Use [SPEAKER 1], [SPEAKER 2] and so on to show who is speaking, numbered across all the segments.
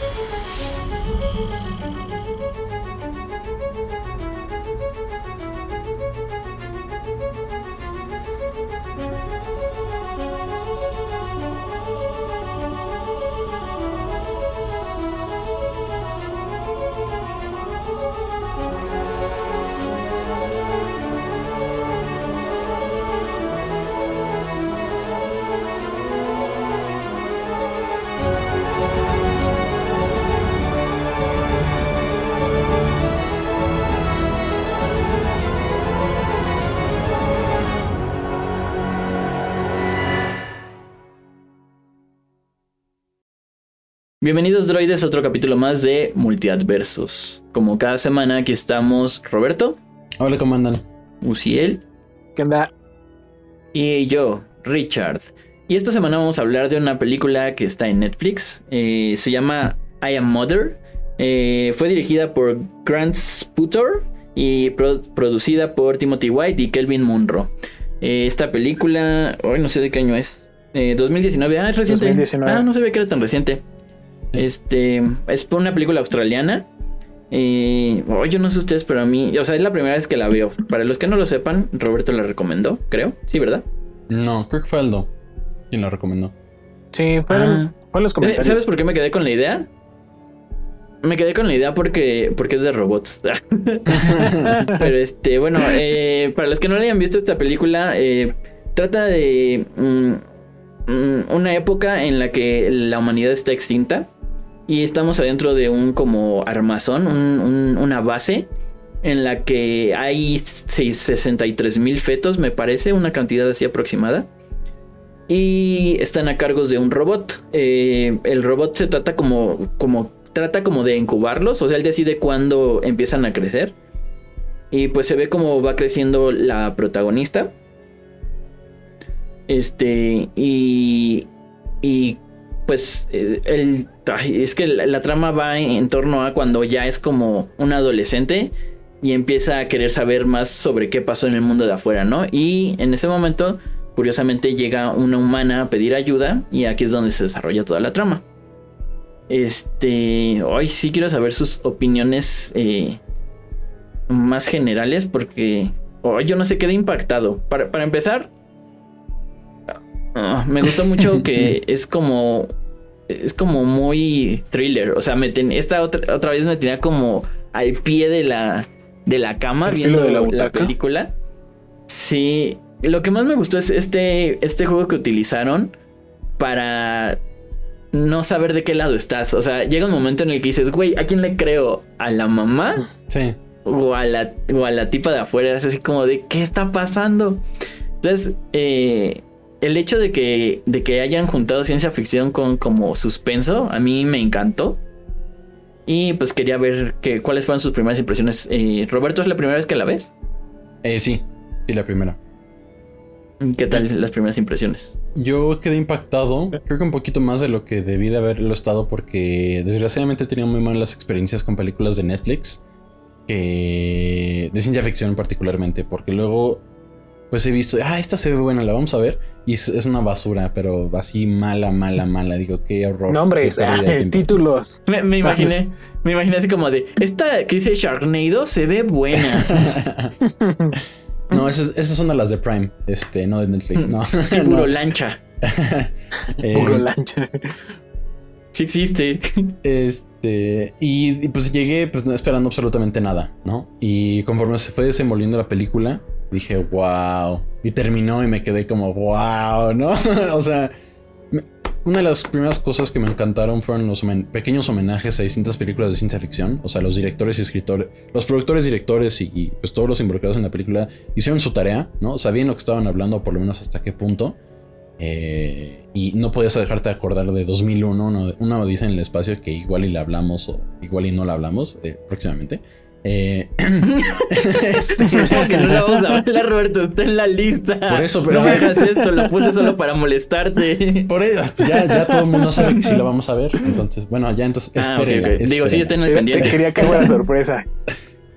[SPEAKER 1] なに? Bienvenidos droides a otro capítulo más de Multiadversos. Como cada semana aquí estamos Roberto.
[SPEAKER 2] Hola, ¿cómo andan?
[SPEAKER 1] Uciel.
[SPEAKER 3] ¿Qué onda?
[SPEAKER 1] Y yo, Richard. Y esta semana vamos a hablar de una película que está en Netflix. Eh, se llama I Am Mother. Eh, fue dirigida por Grant Sputor y producida por Timothy White y Kelvin Munro. Eh, esta película, hoy no sé de qué año es. 2019, ah, es reciente. 2019. Ah, no se ve que era tan reciente. Este es una película australiana. Y oh, yo no sé ustedes, pero a mí, o sea, es la primera vez que la veo. Para los que no lo sepan, Roberto la recomendó, creo. Sí, ¿verdad?
[SPEAKER 2] No, creo que fue Aldo quien la recomendó.
[SPEAKER 3] Sí, fueron, ah. los comentarios.
[SPEAKER 1] ¿Sabes por qué me quedé con la idea? Me quedé con la idea porque, porque es de robots. pero este, bueno, eh, para los que no hayan visto esta película, eh, trata de mm, mm, una época en la que la humanidad está extinta y estamos adentro de un como armazón, una base en la que hay 63 mil fetos, me parece, una cantidad así aproximada. Y están a cargo de un robot. Eh, el robot se trata como, como, trata como de incubarlos, o sea, él decide cuándo empiezan a crecer. Y pues se ve como va creciendo la protagonista. Este, y, y pues eh, el, es que la, trama va en, torno a cuando ya es como un adolescente y empieza a querer saber más sobre qué pasó en el mundo de afuera, ¿no? Y en ese momento, curiosamente, llega una humana a pedir ayuda y aquí es donde se desarrolla toda la trama. Este, hoy sí quiero saber sus opiniones eh, más generales porque hoy yo no sé, quedé impactado. Para, para empezar, ah, me gustó mucho que es como es como muy thriller. O sea, me esta otra, otra vez me tenía como al pie de la, de la cama viendo la, película. Sí. Lo que más me gustó es este, este juego que utilizaron para no saber de qué lado estás. O sea, llega un momento en el que dices, güey, ¿a quién le creo? ¿A la mamá?
[SPEAKER 2] Sí.
[SPEAKER 1] O a la, o a la tipa de afuera. Es así como de, ¿qué está pasando? Entonces, eh, el hecho de que, de que hayan juntado ciencia ficción con como suspenso, a mí me encantó. Y pues quería ver que, cuáles fueron sus primeras impresiones. Eh, Roberto, ¿es la primera vez que la ves?
[SPEAKER 2] Eh, sí, sí, la primera.
[SPEAKER 1] ¿Qué tal las primeras impresiones?
[SPEAKER 2] Yo quedé impactado, creo que un poquito más de lo que debí de haberlo estado porque desgraciadamente he tenido muy malas experiencias con películas de Netflix, que de ciencia ficción particularmente, porque luego pues he visto, ah, esta se ve buena, la vamos a ver. Y es, una basura, pero así mala, mala, mala. Digo, qué horror.
[SPEAKER 3] Nombres, ah, títulos.
[SPEAKER 1] Me, imaginé, me imaginé así como de, esta que dice Sharknado se ve buena.
[SPEAKER 2] no, esas, son de las de Prime, este, no de Netflix, no.
[SPEAKER 1] puro lancha.
[SPEAKER 3] Eh, puro lancha.
[SPEAKER 1] Sí existe.
[SPEAKER 2] Este, y, y, pues llegué pues no esperando absolutamente nada, ¿no? Y conforme se fue desenvolviendo la película, dije, wow. Y terminó y me quedé como, wow, ¿no? o sea, una de las primeras cosas que me encantaron fueron los pequeños homenajes a distintas películas de ciencia ficción. O sea, los directores y escritores, los productores, directores y, pues todos los involucrados en la película hicieron su tarea, ¿no? Sabían lo que estaban hablando, por lo menos hasta qué punto. Eh, y no podías dejarte de acordar de 2001, una, odisea en el espacio que igual y la hablamos o igual y no la hablamos eh, próximamente. Eh,
[SPEAKER 1] este, que no la vamos a hablar, Roberto, está en la lista.
[SPEAKER 2] Por eso, pero.
[SPEAKER 1] No me hagas esto, lo puse solo para molestarte.
[SPEAKER 2] Por eso, ya, ya todo el mundo sabe que sí la vamos a ver. Entonces, bueno, ya entonces ah,
[SPEAKER 1] Digo, sí, está en el pendiente.
[SPEAKER 3] Te quería que fuera sorpresa.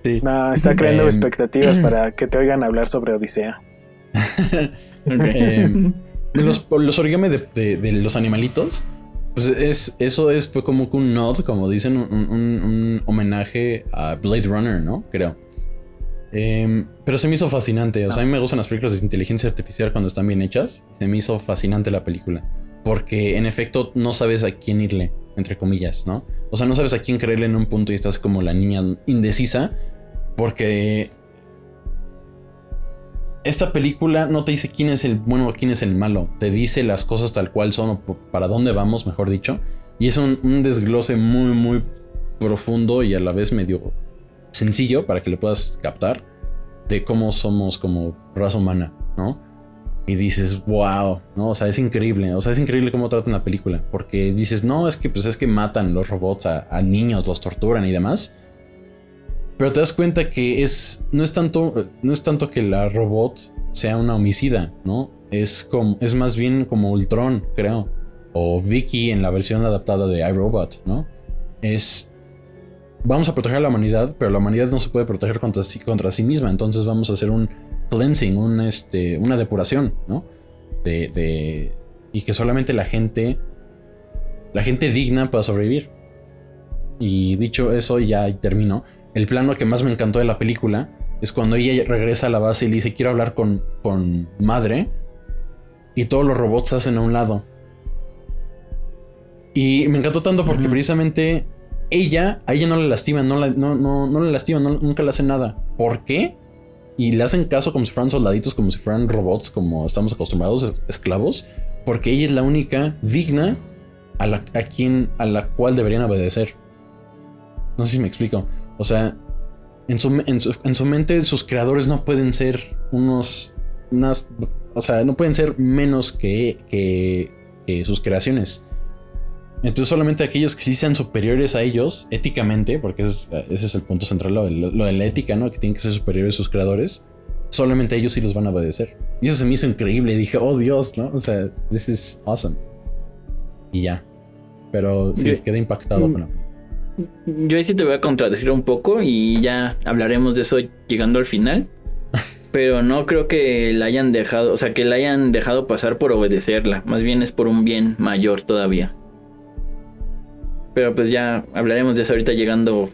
[SPEAKER 3] Sí. No, está creando em, expectativas para que te oigan hablar sobre Odisea.
[SPEAKER 2] eh, los, los origami de, de, los animalitos Pues es, eso es pues, como que un nod, como dicen, un, homenaje a Blade Runner, ¿no? Creo. Em, pero se me hizo fascinante. O sea, a mí me gustan las películas de inteligencia artificial cuando están bien hechas. Se me hizo fascinante la película. Porque en efecto no sabes a quién irle, entre comillas, ¿no? O sea, no sabes a quién creerle en un punto y estás como la niña indecisa. Porque esta película no te dice quién es el bueno o quién es el malo. Te dice las cosas tal cual son para dónde vamos, mejor dicho. Y es un, desglose muy, muy profundo y a la vez medio sencillo para que le puedas captar de cómo somos como raza humana, ¿no? Y dices, wow, ¿no? O sea, es increíble. O sea, es increíble cómo tratan la película. Porque dices, no, es que pues es que matan los robots a niños, los torturan y demás. Pero te das cuenta que es no es tanto no es tanto que la robot sea una homicida, ¿no? Es como es más bien como Ultron, creo, o Vicky en la versión adaptada de iRobot, ¿no? Es vamos a proteger a la humanidad, pero la humanidad no se puede proteger contra sí, contra sí misma, entonces vamos a hacer un cleansing, un, este, una depuración, ¿no? De, de y que solamente la gente la gente digna pueda sobrevivir. Y dicho eso, ya termino el plano que más me encantó de la película es cuando ella regresa a la base y le dice quiero hablar con, con madre y todos los robots se hacen a un lado. Y me encantó tanto porque precisamente ella, a ella no le lastiman, no, no, no, no le lastiman, nunca le hacen nada. ¿Por qué? Y le hacen caso como si fueran soldaditos, como si fueran robots, como estamos acostumbrados, esclavos, porque ella es la única digna a, la, a quien, a la cual deberían obedecer. No sé si me explico. O sea, en su, en su, mente sus creadores no pueden ser unos... Unas, o sea, no pueden ser menos que, que, sus creaciones. Entonces solamente aquellos que sí sean superiores a ellos éticamente, porque ese es, el punto central, lo, de la ética, ¿no? Que tienen que ser superiores a sus creadores, solamente ellos sí los van a obedecer. Y eso se me hizo increíble. dije, oh Dios, ¿no? O sea, this is awesome. Y ya. Pero sí, quedé impactado mm. con la
[SPEAKER 1] yo ahí sí te voy a contradecir un poco y ya hablaremos de eso llegando al final. Pero no creo que la hayan dejado, o sea, que la hayan dejado pasar por obedecerla. Más bien es por un bien mayor todavía. Pero pues ya hablaremos de eso ahorita llegando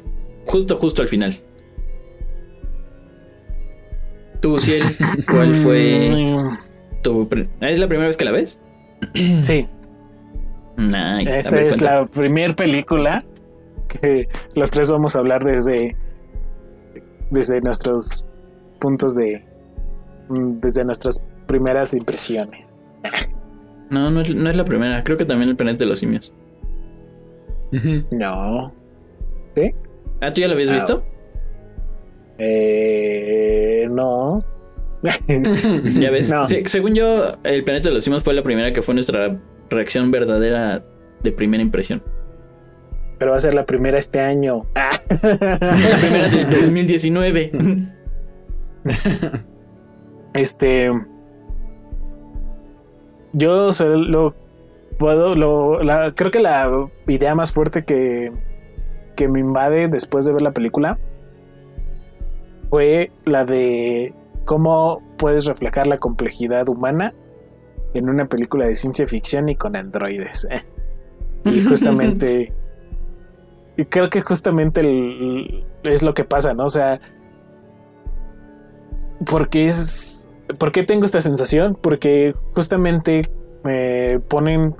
[SPEAKER 1] justo, justo al final. Tú, Ciel, ¿cuál fue tu... ¿Es la primera vez que la ves?
[SPEAKER 3] Sí.
[SPEAKER 1] Nice.
[SPEAKER 3] Esta es la primera película que los tres vamos a hablar desde, desde nuestros puntos de. Mm, desde nuestras primeras impresiones.
[SPEAKER 1] No, no es, la primera. Creo que también el planeta de los simios.
[SPEAKER 3] No. ¿Sí?
[SPEAKER 1] ¿Ah, tú ya lo habías visto?
[SPEAKER 3] Eh, no.
[SPEAKER 1] ya ves. según yo, el planeta de los simios fue la primera que fue nuestra reacción verdadera de primera impresión
[SPEAKER 3] pero va a ser la primera este año.
[SPEAKER 1] la primera del 2019.
[SPEAKER 3] este. Yo solo puedo. Lo, creo que la idea más fuerte que, que me invade después de ver la película fue la de cómo puedes reflejar la complejidad humana en una película de ciencia ficción y con androides. Y justamente y creo que justamente es lo que pasa, ¿no? O sea, porque es... ¿Por qué tengo esta sensación? Porque justamente me ponen...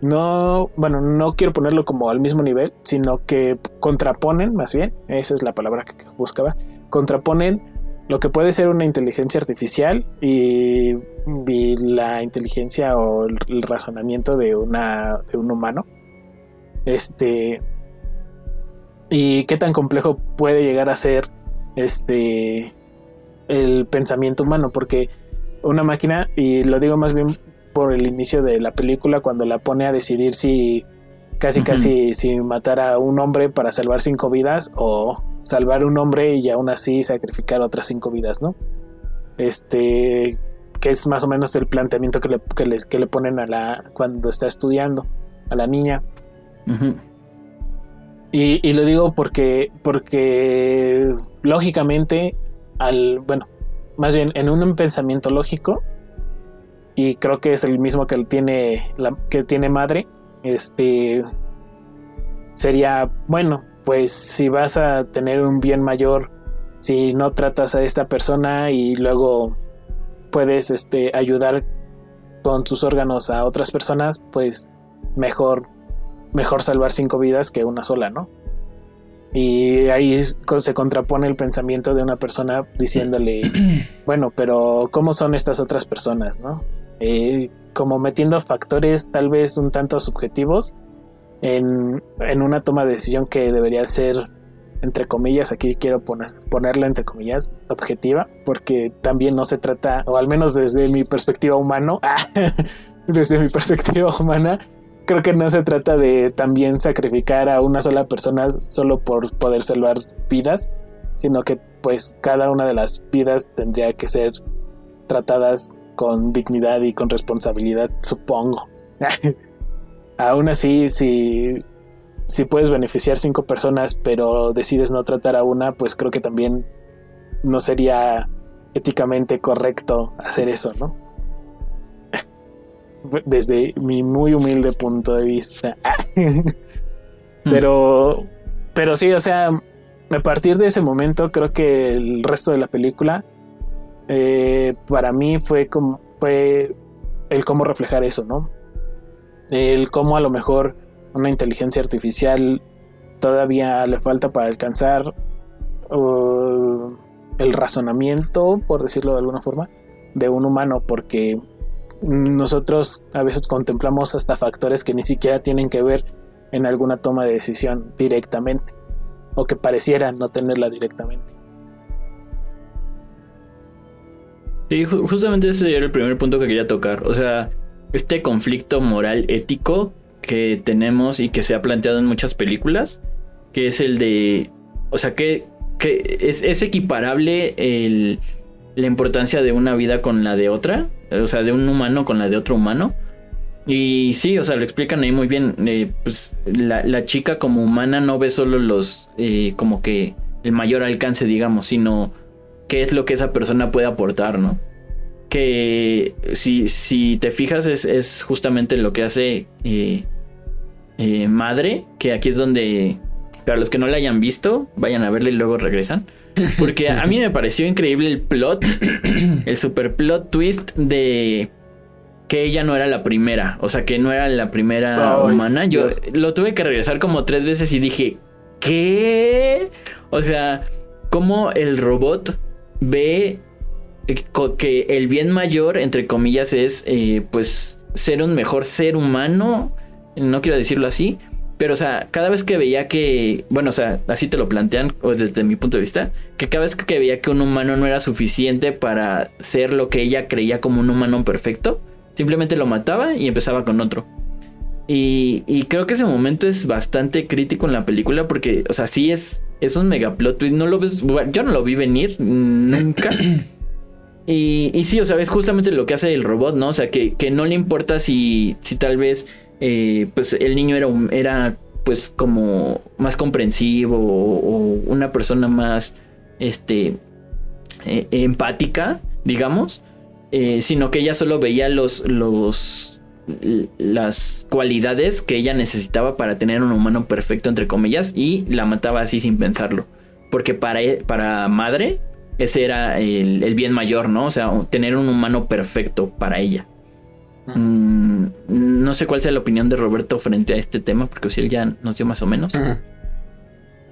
[SPEAKER 3] No, bueno, no quiero ponerlo como al mismo nivel, sino que contraponen, más bien, esa es la palabra que buscaba, contraponen lo que puede ser una inteligencia artificial y, la inteligencia o el, razonamiento de, una, de un humano. Este, y qué tan complejo puede llegar a ser este el pensamiento humano porque una máquina y lo digo más bien por el inicio de la película cuando la pone a decidir si casi casi si matar a un hombre para salvar cinco vidas o salvar un hombre y aún así sacrificar otras cinco vidas, ¿no? Este que es más o menos el planteamiento que le, que le ponen a la cuando está estudiando a la niña. Y, lo digo porque, porque lógicamente, al, bueno, más bien en un pensamiento lógico, y creo que es el mismo que tiene, que tiene madre, este sería, bueno, pues si vas a tener un bien mayor, si no tratas a esta persona y luego puedes este, ayudar con tus órganos a otras personas, pues mejor, mejor salvar cinco vidas que una sola, ¿no? Y ahí se contrapone el pensamiento de una persona diciéndole, bueno, pero ¿cómo son estas otras personas, no? Eh, como metiendo factores tal vez un tanto subjetivos en, en, una toma de decisión que debería ser, entre comillas, aquí quiero poner, ponerla entre comillas, objetiva, porque también no se trata, o al menos desde mi perspectiva humano, desde mi perspectiva humana, creo que no se trata de también sacrificar a una sola persona solo por poder salvar vidas, sino que pues cada una de las vidas tendría que ser tratadas con dignidad y con responsabilidad, supongo. Aún así, si, si puedes beneficiar cinco personas, pero decides no tratar a una, pues creo que también no sería éticamente correcto hacer eso, ¿no? Desde mi muy humilde punto de vista. pero, pero sí, o sea, a partir de ese momento creo que el resto de la película eh, para mí fue como fue el cómo reflejar eso, ¿no? El cómo a lo mejor una inteligencia artificial todavía le falta para alcanzar el razonamiento, por decirlo de alguna forma, de un humano, porque nosotros a veces contemplamos hasta factores que ni siquiera tienen que ver en alguna toma de decisión directamente o que parecieran no tenerla directamente.
[SPEAKER 1] Sí, justamente ese era el primer punto que quería tocar. O sea, este conflicto moral ético que tenemos y que se ha planteado en muchas películas, que es el de, o sea, que, que es, es equiparable el, la importancia de una vida con la de otra o sea, de un humano con la de otro humano. Y sí, o sea, lo explican ahí muy bien. Eh, pues la, chica como humana no ve solo los, eh, como que el mayor alcance, digamos, sino qué es lo que esa persona puede aportar, ¿no? Que si, si te fijas es, justamente lo que hace eh, Madre, que aquí es donde, para los que no la hayan visto, vayan a verla y luego regresan. Porque a mí me pareció increíble el plot, el super plot twist de que ella no era la primera, o sea, que no era la primera humana. Yo lo tuve que regresar como tres veces y dije, ¿qué? O sea, cómo el robot ve que el bien mayor, entre comillas, es eh, pues ser un mejor ser humano, no quiero decirlo así, pero, o sea, cada vez que veía que, bueno, o sea, así te lo plantean, o desde mi punto de vista, que cada vez que veía que un humano no era suficiente para ser lo que ella creía como un humano perfecto, simplemente lo mataba y empezaba con otro. Y, y creo que ese momento es bastante crítico en la película porque, o sea, sí es, es un mega plot twist. No lo ves, yo no lo vi venir nunca. Y, y sí, o sea, es justamente lo que hace el robot, ¿no? O sea, que, que no le importa si, si tal vez eh, pues el niño era, era pues como más comprensivo o, una persona más este eh, empática, digamos, eh, sino que ella solo veía los, los las cualidades que ella necesitaba para tener un humano perfecto entre comillas y la mataba así sin pensarlo, porque para, e, para madre ese era el, el bien mayor, ¿no? O sea, tener un humano perfecto para ella. Mm, no sé cuál sea la opinión de Roberto frente a este tema, porque si él ya nos dio más o menos.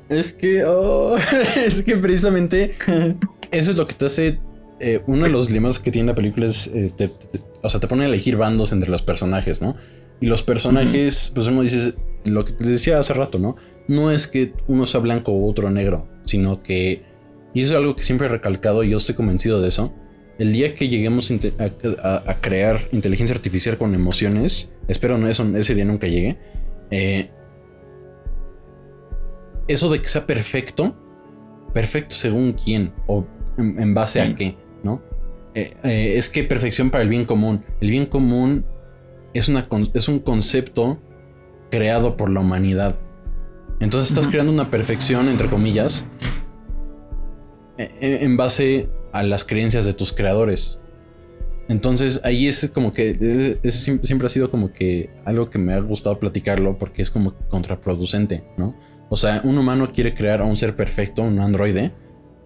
[SPEAKER 2] Es que, oh, es que precisamente eso es lo que te hace. Eh, uno de los dilemas que tiene la película es, eh, o sea, te pone a elegir bandos entre los personajes, ¿no? Y los personajes, pues uno dice, lo que te decía hace rato, ¿no? No es que uno sea blanco o otro negro, sino que, y eso es algo que siempre he recalcado y yo estoy convencido de eso, el día que lleguemos a, crear inteligencia artificial con emociones, espero no eso, ese día nunca llegue, eh, eso de que sea perfecto, perfecto según quién o en, base a qué, ¿no? Eh, eh, es que perfección para el bien común. El bien común es, una, es un concepto creado por la humanidad. Entonces estás creando una perfección, entre comillas, en base a las creencias de tus creadores. Entonces ahí es como que eh, sim- siempre ha sido como que algo que me ha gustado platicarlo porque es como contraproducente, ¿no? O sea, un humano quiere crear a un ser perfecto, un androide,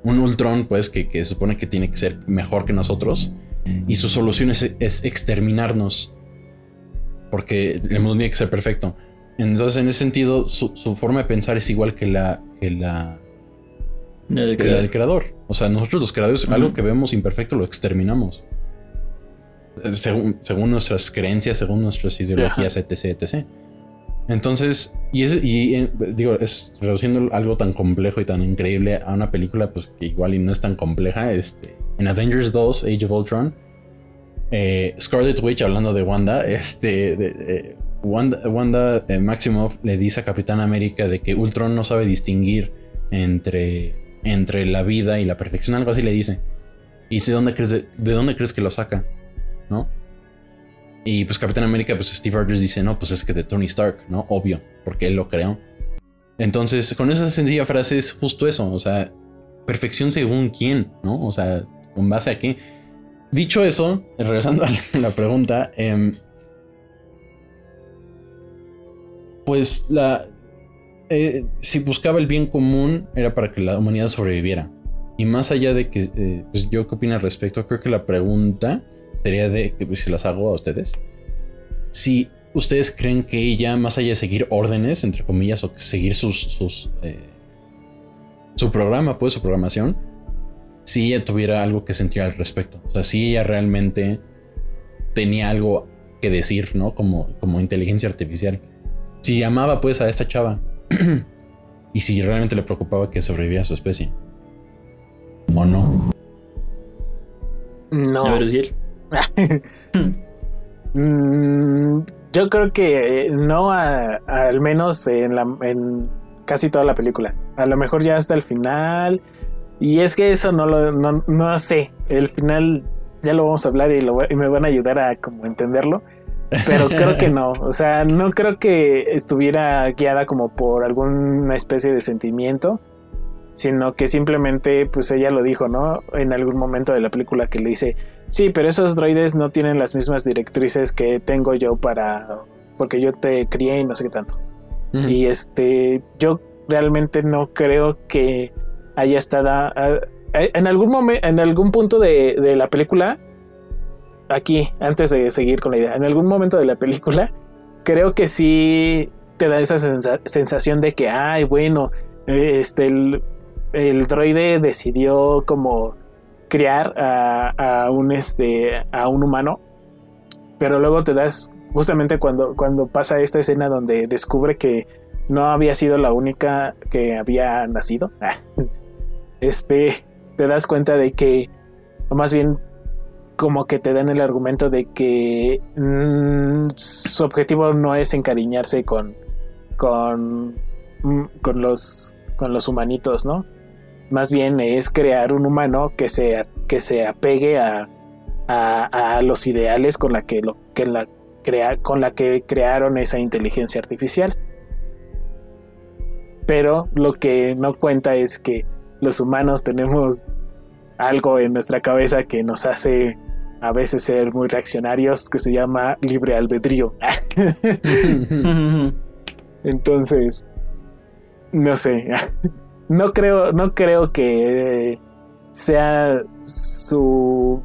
[SPEAKER 2] un Ultron, pues que, que se supone que tiene que ser mejor que nosotros, y su solución es, es exterminarnos porque el mundo tiene que ser perfecto. Entonces, en ese sentido, su, su forma de pensar es igual que la, que la,
[SPEAKER 1] El
[SPEAKER 2] creador. O sea, nosotros los creadores, algo que vemos imperfecto lo exterminamos. Eh, Según, según nuestras creencias, según nuestras ideologías, etc, etc. Entonces, y, es, y eh, digo, es reduciendo algo tan complejo y tan increíble a una película, pues que igual y no es tan compleja. Este, en Avengers 2, Age of Ultron, eh, Scarlet Witch, hablando de Wanda, este, de- Wanda, Wanda eh, Maximoff le dice a Capitán América de que Ultron no sabe distinguir entre, entre la vida y la perfección, algo así le dice. Y dice, ¿dónde crees de, de dónde crees que lo saca? ¿No? Y pues Capitán América, pues Steve Rogers dice, no, pues es que de Tony Stark, ¿no? Obvio, porque él lo creó. Entonces, con esa sencilla frase es justo eso, o sea, perfección según quién, ¿no? O sea, con base a qué. Dicho eso, regresando a la- la pregunta, em, pues la... eh, si buscaba el bien común era para que la humanidad sobreviviera. Y más allá de que, eh, pues yo qué opino al respecto, creo que la pregunta sería de, que pues, se las hago a ustedes. Si ustedes creen que ella, más allá de seguir órdenes, entre comillas, o seguir sus eh, su programa, pues su programación, si ella tuviera algo que sentir al respecto. O sea, si ella realmente tenía algo que decir, ¿no? Como, como inteligencia artificial. Si llamaba pues a esta chava. y si realmente le preocupaba que sobreviviera su especie. ¿O no?
[SPEAKER 3] No.
[SPEAKER 1] A ver.
[SPEAKER 3] Mm, yo creo que eh, no, a- al menos en, la, en casi toda la película. A lo mejor ya hasta el final. Y es que eso no lo no, no sé. El final ya lo vamos a hablar y, lo y me van a ayudar a como entenderlo. Pero creo que no. O sea, no creo que estuviera guiada como por alguna especie de sentimiento. Sino que simplemente, pues ella lo dijo, ¿no? En algún momento de la película que le dice, Sí, pero esos droides no tienen las mismas directrices que tengo yo para. Porque yo te crié y no sé qué tanto. Y este. Yo realmente no creo que haya estado. ah, ah, en algún momento. En algún punto de, de la película. Aquí, antes de seguir con la idea. En algún momento de la película. Creo que sí te da esa sensa- sensación de que, ay, bueno. Este. El, droide decidió como crear a, a un este a un humano pero luego te das justamente cuando cuando pasa esta escena donde descubre que no había sido la única que había nacido este te das cuenta de que o más bien como que te dan el argumento de que mm, su objetivo no es encariñarse con con mm, con los con los humanitos no más bien es crear un humano que se, que se apegue a, a, a los ideales con la que, lo, que la crea, con la que crearon esa inteligencia artificial. Pero lo que no cuenta es que los humanos tenemos algo en nuestra cabeza que nos hace a veces ser muy reaccionarios que se llama libre albedrío. Entonces, no sé. No creo, no creo que sea su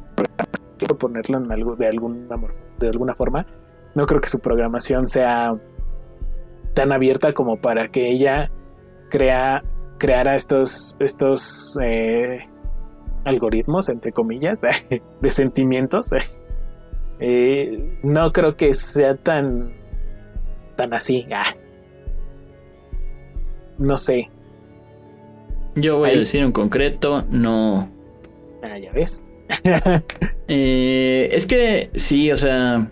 [SPEAKER 3] ponerlo en algo de alguna de alguna forma. No creo que su programación sea tan abierta como para que ella crea creara estos estos eh, algoritmos entre comillas de sentimientos. Eh, no creo que sea tan tan así. Ah. No sé.
[SPEAKER 1] Yo voy
[SPEAKER 3] Ahí.
[SPEAKER 1] a decir en concreto, no.
[SPEAKER 3] Ah, ya ves.
[SPEAKER 1] Eh, es que sí, o sea.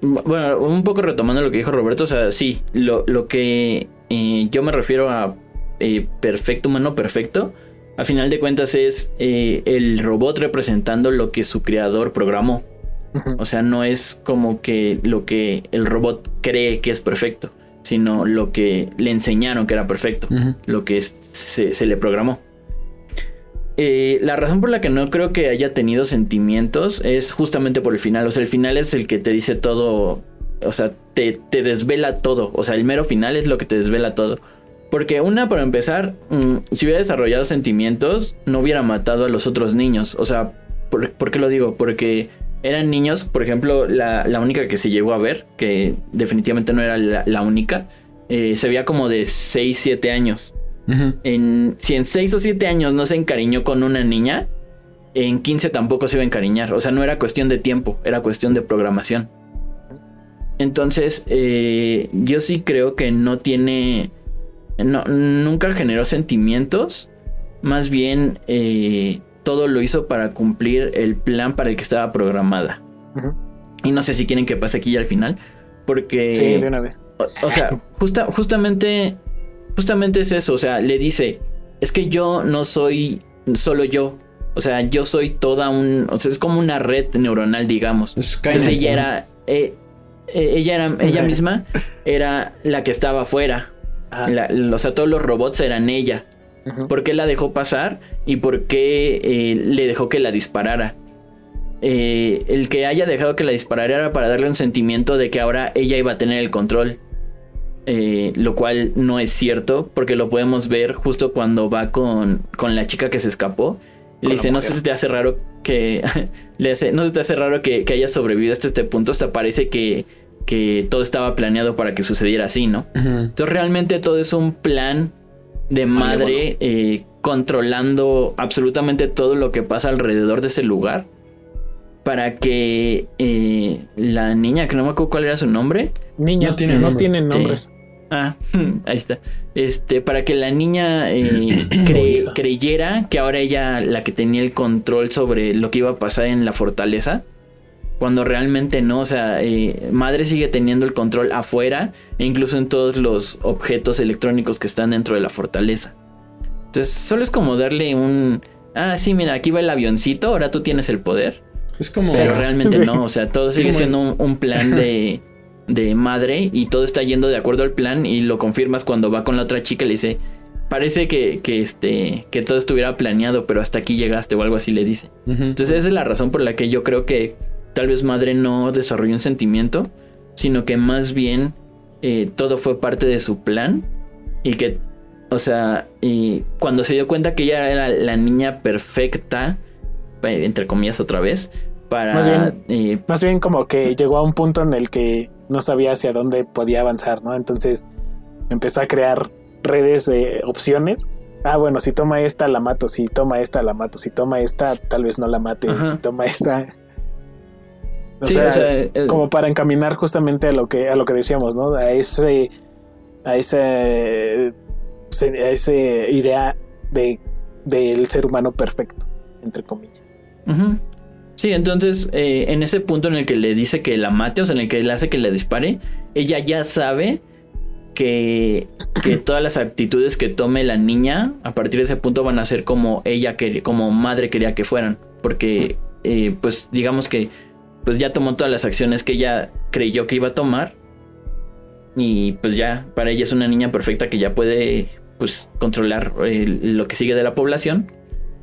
[SPEAKER 1] Bueno, un poco retomando lo que dijo Roberto, o sea, sí, lo, lo que eh, yo me refiero a eh, perfecto humano perfecto, a final de cuentas es eh, el robot representando lo que su creador programó. O sea, no es como que lo que el robot cree que es perfecto, sino lo que le enseñaron que era perfecto lo que se le programó. eh, la razón por la que no creo que haya tenido sentimientos es justamente por el final. O sea, el final es el que te dice todo. O sea, te, te desvela todo. O sea, el mero final es lo que te desvela todo. Porque una, para empezar, mm, si hubiera desarrollado sentimientos, no hubiera matado a los otros niños. O sea, ¿por, qué lo digo? Porque eran niños, por ejemplo, la, única que se llegó a ver, que definitivamente no era la, única, eh, se veía como de 6, 7 años. en, si en 6 o 7 años no se encariñó con una niña, en 15 tampoco se iba a encariñar. O sea, no era cuestión de tiempo, era cuestión de programación. Entonces, eh, yo sí creo que no tiene no, nunca generó sentimientos, más bien eh, todo lo hizo para cumplir el plan para el que estaba programada. Y no sé si quieren que pase aquí ya al final, porque...
[SPEAKER 3] Sí, de una vez.
[SPEAKER 1] O, sea, justa, justamente, justamente es eso, o sea, le dice, es que yo no soy solo yo, o sea, yo soy toda un, o sea, es como una red neuronal, digamos. Entonces ella era, eh, eh, ella era, ella misma era la que estaba afuera o sea, todos los robots eran ella. ¿Por qué la dejó pasar? ¿Y por qué eh, le dejó que la disparara? Eh, el que haya dejado que la disparara era para darle un sentimiento de que ahora ella iba a tener el control. Eh, lo cual no es cierto, porque lo podemos ver justo cuando va con, con la chica que se escapó. Le dice, no se te hace raro que. le hace, no se te hace raro que, que haya sobrevivido hasta este punto. Hasta parece que que todo estaba planeado para que sucediera así, ¿no? Entonces realmente todo es un plan de madre eh, controlando absolutamente todo lo que pasa alrededor de ese lugar para que eh, la niña, que no me acuerdo cuál era su nombre.
[SPEAKER 3] Niña, no tiene, tienen nombres.
[SPEAKER 1] Ah, ahí está. Este, para que la niña eh, creyera que ahora ella la que tenía el control sobre lo que iba a pasar en la fortaleza cuando realmente no, o sea, eh, madre sigue teniendo el control afuera e incluso en todos los objetos electrónicos que están dentro de la fortaleza. Entonces, solo es como darle un, ah, sí, mira, aquí va el avioncito, ahora tú tienes el poder.
[SPEAKER 2] Es como...
[SPEAKER 1] Pero realmente no, o sea, todo sigue siendo un, plan de, de madre y todo está yendo de acuerdo al plan y lo confirmas cuando va con la otra chica y le dice, parece que, que, este, que todo estuviera planeado, pero hasta aquí llegaste o algo así le dice. Entonces esa es la razón por la que yo creo que tal vez madre no desarrolló un sentimiento, sino que más bien eh, todo fue parte de su plan y que, o sea, y cuando se dio cuenta que ella era la niña perfecta, eh, entre comillas otra vez, para...
[SPEAKER 3] Más bien, eh, más bien como que llegó a un punto en el que no sabía hacia dónde podía avanzar, ¿no? Entonces empezó a crear redes de opciones. Ah, bueno, si toma esta la mato, si toma esta la mato, si toma esta tal vez no la mate, si toma esta o, sea, como para encaminar justamente a lo que a lo que decíamos, ¿no? A ese a ese a ese idea de del ser humano perfecto, entre comillas.
[SPEAKER 1] Sí, entonces eh, en ese punto en el que le dice que la mate, o sea, en el que le hace que le dispare, ella ya sabe que, que todas las actitudes que tome la niña a partir de ese punto van a ser como ella quería, como madre quería que fueran, porque eh, pues digamos que pues ya tomó todas las acciones que ella creyó que iba a tomar. Y pues ya, para ella es una niña perfecta que ya puede pues controlar eh, lo que sigue de la población.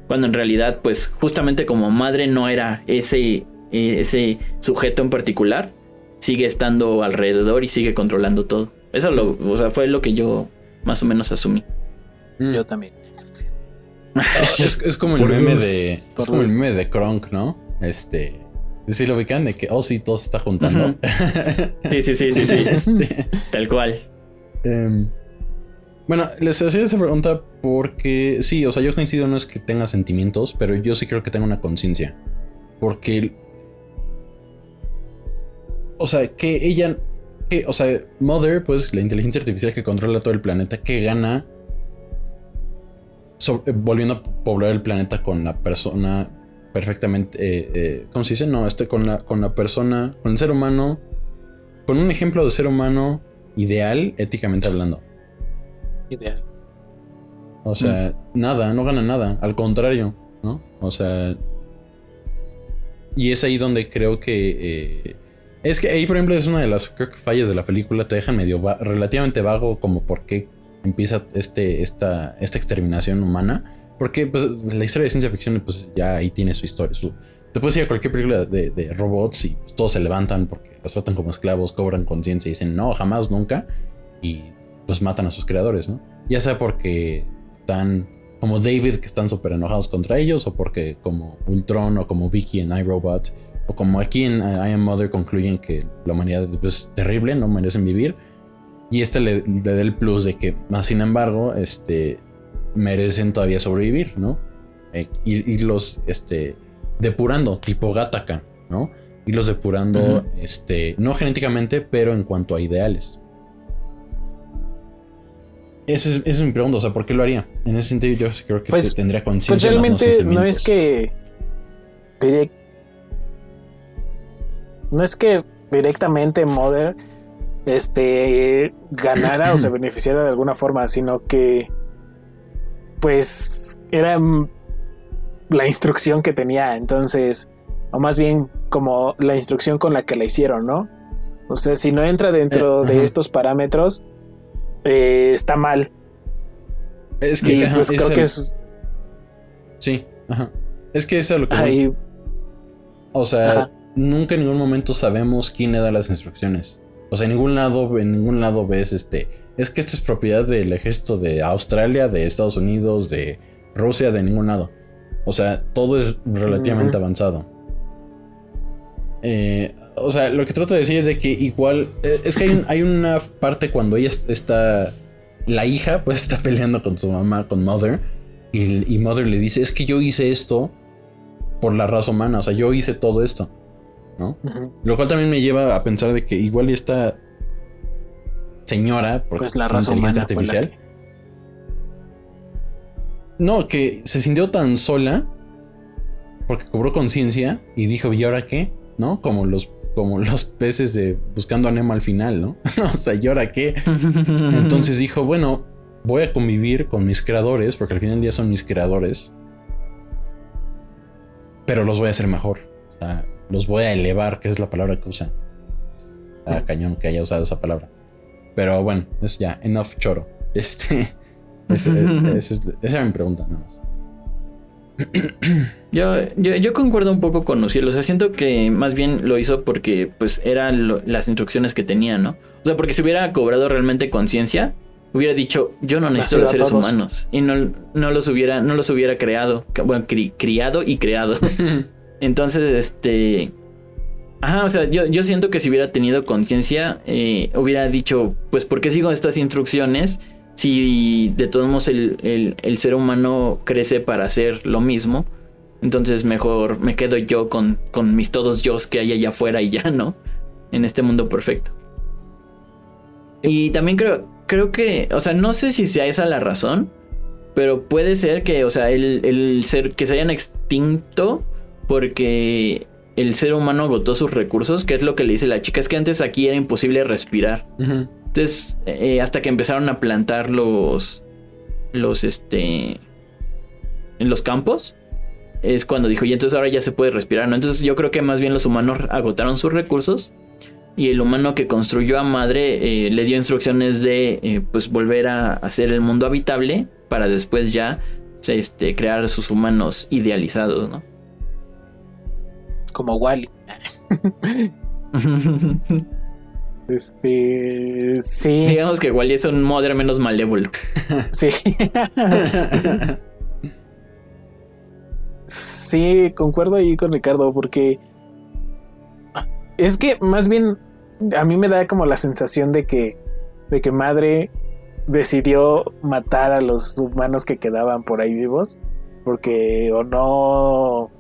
[SPEAKER 1] Cuando en realidad, pues justamente como madre no era ese, eh, ese sujeto en particular, sigue estando alrededor y sigue controlando todo. Eso lo, o sea, fue lo que yo más o menos asumí.
[SPEAKER 3] Mm. Yo también.
[SPEAKER 2] es, como el meme de. Es como el meme de Kronk, ¿no? Este Sí, lo ubican de que, oh, sí, todo se está juntando.
[SPEAKER 1] sí, sí, sí, sí, sí. Este, Tal cual.
[SPEAKER 2] Em, bueno, les hacía esa pregunta porque sí, o sea, yo coincido, no es que tenga sentimientos, pero yo sí creo que tenga una conciencia. Porque. O sea, que ella. Que, o sea, Mother, pues la inteligencia artificial que controla todo el planeta, que gana volviendo a poblar el planeta con la persona perfectamente, eh, eh, ¿cómo se dice? No, este, con, la, con la persona, con el ser humano, con un ejemplo de ser humano ideal, éticamente hablando.
[SPEAKER 3] Ideal.
[SPEAKER 2] O sea, mm. nada, no gana nada, al contrario, ¿no? O sea... Y es ahí donde creo que... Eh, es que ahí, por ejemplo, es una de las fallas de la película, te dejan medio relativamente vago como por qué empieza este, esta, esta exterminación humana Porque pues, la historia de ciencia ficción, pues ya ahí tiene su historia. Su, te puedes ir a cualquier película de, de robots y pues, todos se levantan porque los tratan como esclavos, cobran conciencia y dicen no, jamás, nunca. Y pues matan a sus creadores, ¿no? Ya sea porque están como David que están súper enojados contra ellos o porque como Ultron o como Vicky en iRobot o como aquí en I Am Mother concluyen que la humanidad es terrible, no merecen vivir. Y este le, da el plus de que, más sin embargo, este, merecen todavía sobrevivir, ¿no? Eh, y, los este, depurando, tipo Gataka, ¿no? Y los depurando, este, no genéticamente, pero en cuanto a ideales. Esa es, mi pregunta, o sea, ¿por qué lo haría? En ese sentido, yo creo que pues, tendría conciencia.
[SPEAKER 3] Pues realmente no, es que. no es que directamente Mother este ganara o se beneficiara de alguna forma, sino que pues era la instrucción que tenía, entonces, o más bien como la instrucción con la que la hicieron, ¿no? O sea, si no entra dentro eh, de estos parámetros, eh, está mal.
[SPEAKER 2] Es que pues, creo que es. Sí, ajá. Es que eso es lo que. O sea, nunca en ningún momento sabemos quién le da las instrucciones. O sea, en ningún lado, en ningún lado ves este. Es que esto es propiedad del ejército de Australia, de Estados Unidos, de Rusia, de ningún lado. O sea, todo es relativamente avanzado. Eh, o sea, lo que trato de decir es de que igual. Eh, es que hay, una parte cuando ella está. La hija, pues está peleando con su mamá, con Mother. Y, y Mother le dice: Es que yo hice esto por la raza humana. O sea, yo hice todo esto. Lo cual también me lleva a pensar de que igual esta señora,
[SPEAKER 3] pues la raza inteligencia artificial,
[SPEAKER 2] no, que se sintió tan sola porque cobró conciencia y dijo, ¿y ahora qué? ¿No? Como los, como los peces de buscando a Nemo al final, ¿no? o sea, ¿y ahora qué? Entonces dijo, bueno, voy a convivir con mis creadores, porque al final del día son mis creadores, pero los voy a hacer mejor. O sea, los voy a elevar, que es la palabra que usa. Ah, cañón que haya usado esa palabra. Pero bueno, es ya, enough choro. Este. esa era mi pregunta, nada más.
[SPEAKER 1] Yo, yo, concuerdo un poco con Luciel. O sea, siento que más bien lo hizo porque pues eran las instrucciones que tenía, ¿no? O sea, porque si hubiera cobrado realmente conciencia, hubiera dicho, yo no necesito los seres humanos. Y no, no, los hubiera, no los hubiera creado. Bueno, criado y creado. Entonces, este... Ajá, o sea, yo, siento que si hubiera tenido conciencia, eh, hubiera dicho, pues, ¿por qué sigo estas instrucciones? Si de todos modos el, ser humano crece para hacer lo mismo, entonces mejor me quedo yo con, con mis todos yo que hay allá afuera y ya, ¿no? En este mundo perfecto. Y también creo, creo que, o sea, no sé si sea esa la razón, pero puede ser que, o sea, el, el ser que se hayan extinto porque el ser humano agotó sus recursos, que es lo que le dice la chica, es que antes aquí era imposible respirar. Entonces, eh, hasta que empezaron a plantar los, los, este, en los campos, es cuando dijo, y entonces ahora ya se puede respirar, ¿no? Entonces yo creo que más bien los humanos agotaron sus recursos y el humano que construyó a madre eh, le dio instrucciones de, eh, pues, volver a hacer el mundo habitable para después ya, este, crear sus humanos idealizados, ¿no?
[SPEAKER 3] Como Wally. este. Sí.
[SPEAKER 1] Digamos que Wally es un modder menos malévolo.
[SPEAKER 3] sí. sí, concuerdo ahí con Ricardo, porque. Es que más bien a mí me da como la sensación de que. de que madre decidió matar a los humanos que quedaban por ahí vivos. Porque o no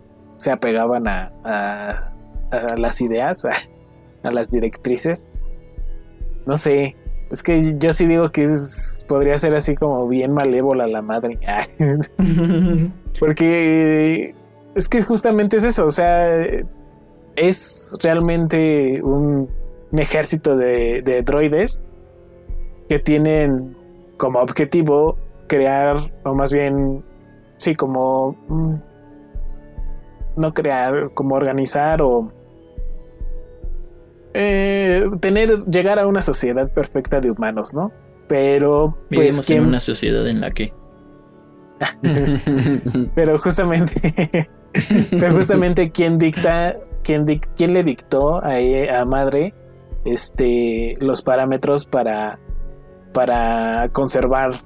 [SPEAKER 3] se apegaban a, a, las ideas, a, las directrices. No sé, es que yo sí digo que podría ser así como bien malévola la madre. Porque es que justamente es eso, o sea, es realmente un, ejército de, de, droides que tienen como objetivo crear, o más bien, sí, como no crear, como organizar o eh, tener, llegar a una sociedad perfecta de humanos, ¿no? Pero
[SPEAKER 1] pues en una sociedad en la que
[SPEAKER 3] pero justamente, pero justamente quién dicta, quién, quién le dictó a, a madre este, los parámetros para, para conservar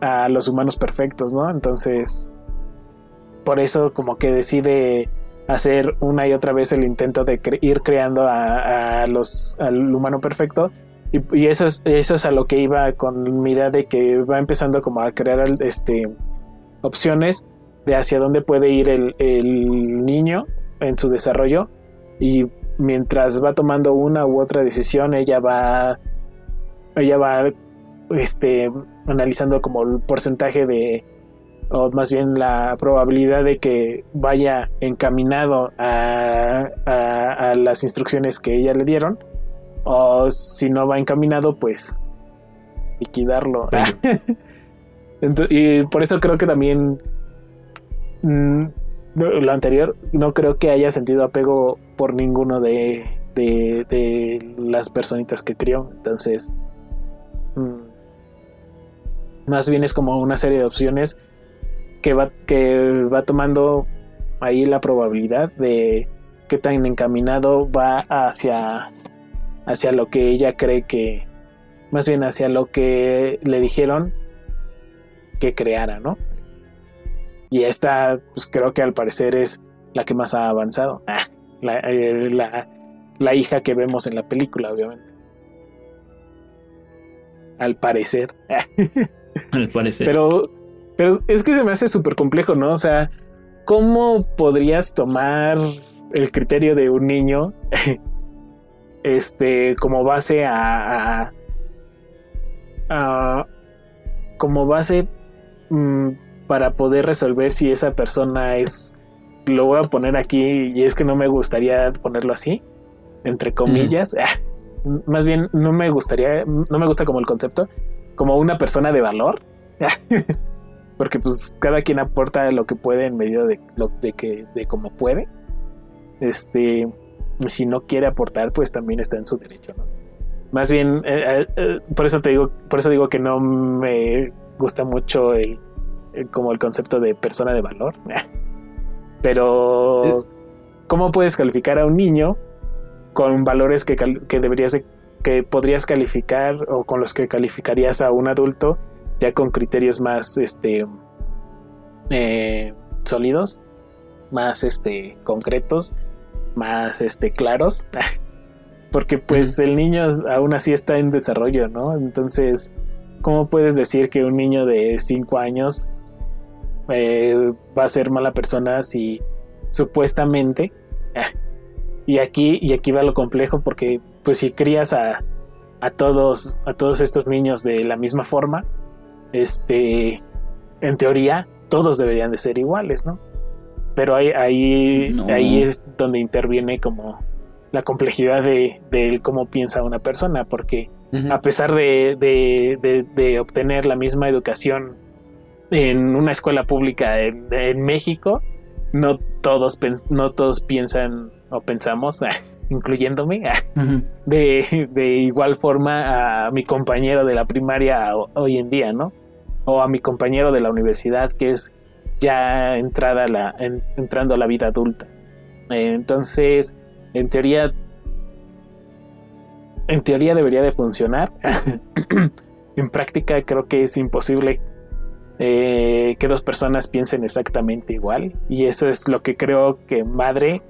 [SPEAKER 3] a los humanos perfectos, ¿no? Entonces, por eso como que decide hacer una y otra vez el intento de ir creando a, los, al humano perfecto. Y, eso, es, eso es a lo que iba con mi de que va empezando como a crear este, opciones de hacia dónde puede ir el, el niño en su desarrollo. Y mientras va tomando una u otra decisión, ella va, ella va este, analizando como el porcentaje de, o más bien la probabilidad de que vaya encaminado a, a, las instrucciones que ella le dieron, o si no va encaminado, pues liquidarlo. y por eso creo que también mm, lo anterior, no creo que haya sentido apego por ninguno de, de, de las personitas que crió. Entonces, mm, más bien es como una serie de opciones que va, que va tomando ahí la probabilidad de qué tan encaminado va hacia, hacia lo que ella cree que, más bien hacia lo que le dijeron que creara, ¿no? Y esta, pues creo que al parecer es la que más ha avanzado. Ah, la, eh, la, la hija que vemos en la película, obviamente. Al parecer.
[SPEAKER 1] Al parecer.
[SPEAKER 3] Pero, pero es que se me hace súper complejo, ¿no? O sea, ¿cómo podrías tomar el criterio de un niño este como base a, a, como base mm, para poder resolver si esa persona es lo voy a poner aquí y es que no me gustaría ponerlo así entre comillas más bien no me gustaría no me gusta como el concepto como una persona de valor. Porque pues cada quien aporta lo que puede en medida de lo de que de cómo puede. Este, si no quiere aportar, pues también está en su derecho, ¿no? Más bien, eh, eh, eh, por eso te digo, por eso digo que no me gusta mucho el, como el concepto de persona de valor. Pero ¿cómo puedes calificar a un niño con valores que, que deberías de que podrías calificar o con los que calificarías a un adulto ya con criterios más este eh, sólidos más este concretos más este claros. Porque pues el niño aún así está en desarrollo no entonces cómo puedes decir que un niño de 5 años eh, va a ser mala persona si supuestamente y aquí y aquí va lo complejo porque pues si crías a, a todos, a todos estos niños de la misma forma, este, en teoría, todos deberían de ser iguales, ¿no? Pero ahí, ahí, ahí es donde interviene como la complejidad de, de cómo piensa una persona, porque a pesar de, de, de, obtener la misma educación en una escuela pública en, en México, no todos, no todos piensan o pensamos incluyéndome, de, de, igual forma a mi compañero de la primaria hoy en día, ¿no? O a mi compañero de la universidad, que es ya entrada la, entrando a la vida adulta. entonces, en teoría, en teoría debería de funcionar. en práctica creo que es imposible eh, que dos personas piensen exactamente igual. Y eso es lo que creo que madre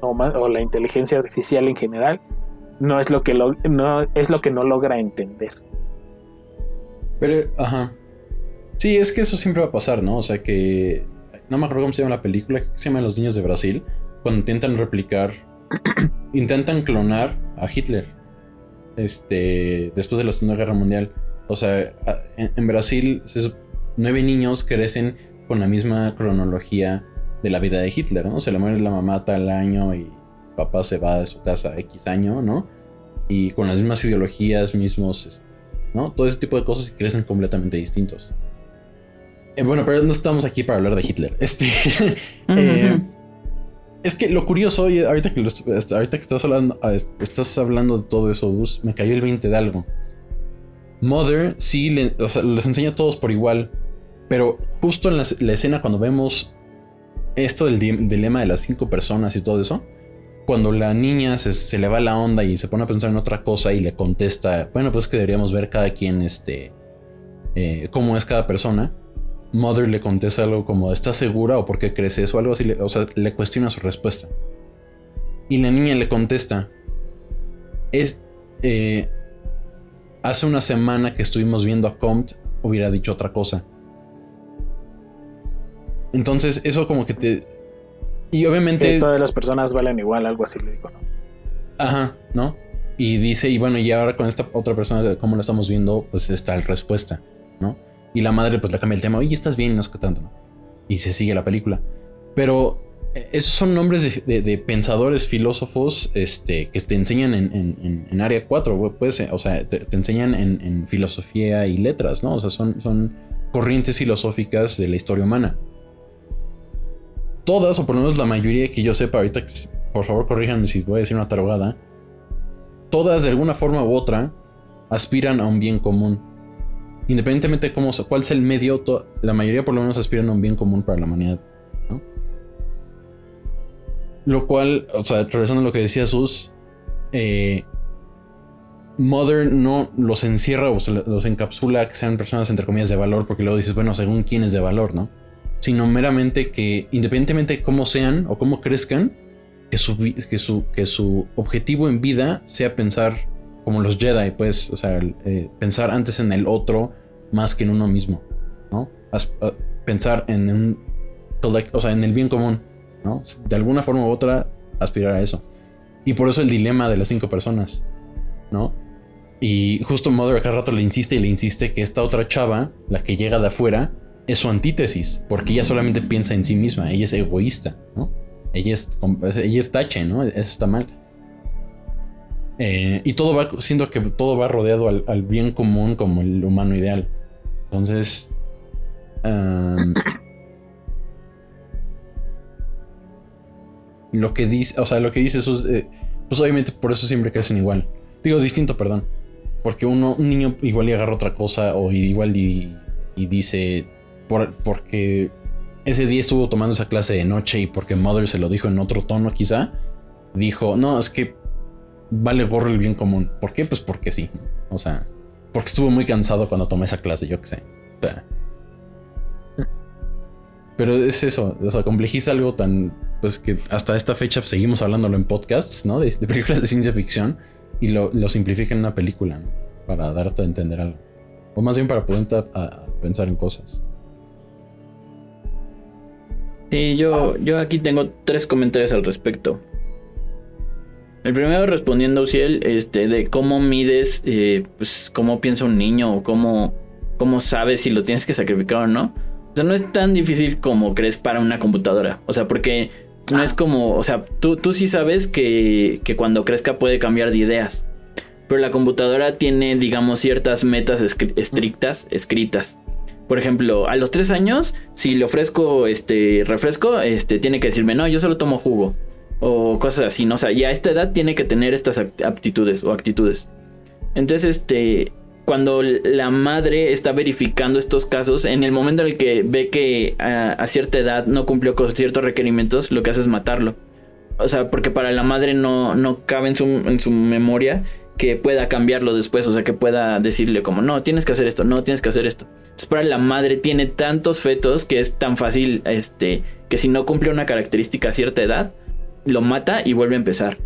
[SPEAKER 3] o, la inteligencia artificial en general no es lo que no es lo que no logra entender.
[SPEAKER 2] Pero, ajá. Sí, es que eso siempre va a pasar, ¿no? O sea que. No me acuerdo cómo se llama la película, que se llama Los Niños de Brasil. Cuando intentan replicar. intentan clonar a Hitler. Este. Después de la Segunda Guerra Mundial. O sea, en, Brasil, nueve niños crecen con la misma cronología de la vida de Hitler, ¿no? Se le muere la mamá tal año y papá se va de su casa X año, ¿no? Y con las mismas ideologías, mismos, este, ¿no? Todo ese tipo de cosas que crecen completamente distintos. Eh, bueno, pero no estamos aquí para hablar de Hitler. Este. Eh, es que lo curioso, y ahorita que, ahorita que estás, hablando, ah, estás hablando de todo eso, Bus, me cayó el 20 de algo. Mother sí les enseña a todos por igual Pero justo en la, la escena cuando vemos esto del di- dilema de las cinco personas y todo eso, cuando la niña se, se le va la onda y se pone a pensar en otra cosa y le contesta, bueno, pues que deberíamos ver cada quien, este, eh, cómo es cada persona. Mother le contesta algo como, ¿estás segura o por qué crees eso? Algo así, le- o sea, le cuestiona su respuesta. Y la niña le contesta, es, eh, hace una semana que estuvimos viendo a Compt, hubiera dicho otra cosa. Entonces, eso como que te... Y obviamente...
[SPEAKER 3] Que todas las personas valen igual, algo así le digo, ¿no?
[SPEAKER 2] Ajá, ¿no? Y dice, y bueno, y ahora con esta otra persona, como lo estamos viendo, pues está la respuesta, ¿no? Y la madre pues le cambia el tema, oye, estás bien, no sé qué tanto, ¿no? Y se sigue la película. Pero eh, esos son nombres de, de- pensadores, filósofos, este, que te enseñan en, en- en- área 4, pues, o sea, te, enseñan en, filosofía y letras, ¿no? O sea, son, son corrientes filosóficas de la historia humana. Todas, o por lo menos la mayoría que yo sepa ahorita, por favor corríjanme si voy a decir una tarogada, todas de alguna forma u otra aspiran a un bien común. Independientemente de cómo, cuál sea el medio, la mayoría por lo menos aspiran a un bien común para la humanidad. Lo cual, o sea, regresando a lo que decía Sus, eh, Mother no los encierra o los encapsula que sean personas entre comillas de valor, porque luego dices, bueno, según quién es de valor, ¿no? Sino meramente que independientemente de cómo sean o cómo crezcan, que su, que su, que su objetivo en vida sea pensar como los Jedi, pues, o sea, eh, pensar antes en el otro más que en uno mismo, ¿no? As- pensar en un o sea, en el bien común, ¿no? De alguna forma u otra, aspirar a eso. Y por eso el dilema de las cinco personas, ¿no? Y justo Mother cada rato le insiste y le insiste que esta otra chava, la que llega de afuera, es su antítesis, porque ella solamente piensa en sí misma, ella es egoísta, ¿no? Ella es, ella es tache, ¿no? Eso está mal. Eh, y todo va, siento que todo va rodeado al, bien común como el humano ideal. Entonces, lo que dice, o sea, lo que dice Sus, eh, pues obviamente por eso siempre crecen igual. Digo distinto, perdón. Porque uno, un niño igual y agarra otra cosa o igual y, y dice, por, porque ese día estuvo tomando esa clase de noche y porque Mother se lo dijo en otro tono quizá, dijo, no, es que vale gorro el bien común. ¿Por qué? Pues porque sí. O sea, porque estuvo muy cansado cuando tomé esa clase, yo qué sé. O sea, pero es eso, o sea, complejiza algo tan, pues que hasta esta fecha seguimos hablándolo en podcasts, ¿no? De, de películas de ciencia ficción y lo, lo simplifica en una película, ¿no? Para darte a entender algo. O más bien para poder a- a pensar en cosas.
[SPEAKER 1] Sí, yo, yo aquí tengo tres comentarios al respecto. El primero respondiendo a Uciel, este, de cómo mides, eh, pues, cómo piensa un niño o cómo, cómo sabes si lo tienes que sacrificar o no. O sea, no es tan difícil como crees para una computadora. O sea, porque no es como, o sea, tú, tú sí sabes que, que cuando crezca puede cambiar de ideas. Pero la computadora tiene, digamos, ciertas metas estrictas, escritas. Por ejemplo, a los tres años, si le ofrezco este refresco, este tiene que decirme, no, yo solo tomo jugo. O cosas así, ¿no? O sea, y a esta edad tiene que tener estas aptitudes o actitudes. Entonces, este, cuando la madre está verificando estos casos, en el momento en el que ve que a, cierta edad no cumplió con ciertos requerimientos, lo que hace es matarlo. O sea, porque para la madre no, no cabe en su, en su memoria que pueda cambiarlo después, o sea, que pueda decirle como, no, tienes que hacer esto, no, tienes que hacer esto. Entonces, para la madre tiene tantos fetos que es tan fácil, este, que si no cumple una característica a cierta edad, lo mata y vuelve a empezar.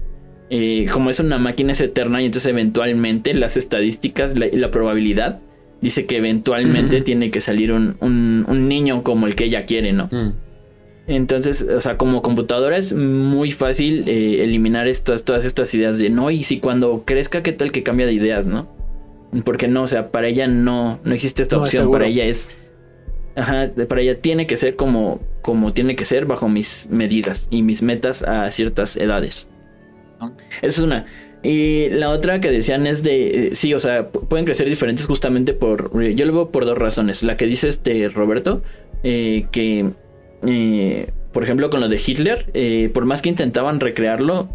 [SPEAKER 1] Eh, como es una máquina es eterna y entonces eventualmente las estadísticas la- y la, probabilidad dice que eventualmente tiene que salir un, un- un niño como el que ella quiere, ¿no? Entonces, o sea, como computadora es muy fácil eh, eliminar estas, todas estas ideas de no, y si cuando crezca, ¿qué tal que cambia de ideas, no? Porque no, o sea, para ella no, no existe esta
[SPEAKER 3] No
[SPEAKER 1] opción, para ella es. Ajá, para ella tiene que ser como, como tiene que ser bajo mis medidas y mis metas a ciertas edades. ¿no? Esa es una. Y la otra que decían es de, eh, sí, o sea, pu- pueden crecer diferentes justamente por, eh, yo lo veo por dos razones. La que dice este Roberto, eh, que, eh, por ejemplo, con lo de Hitler, por más que intentaban recrearlo,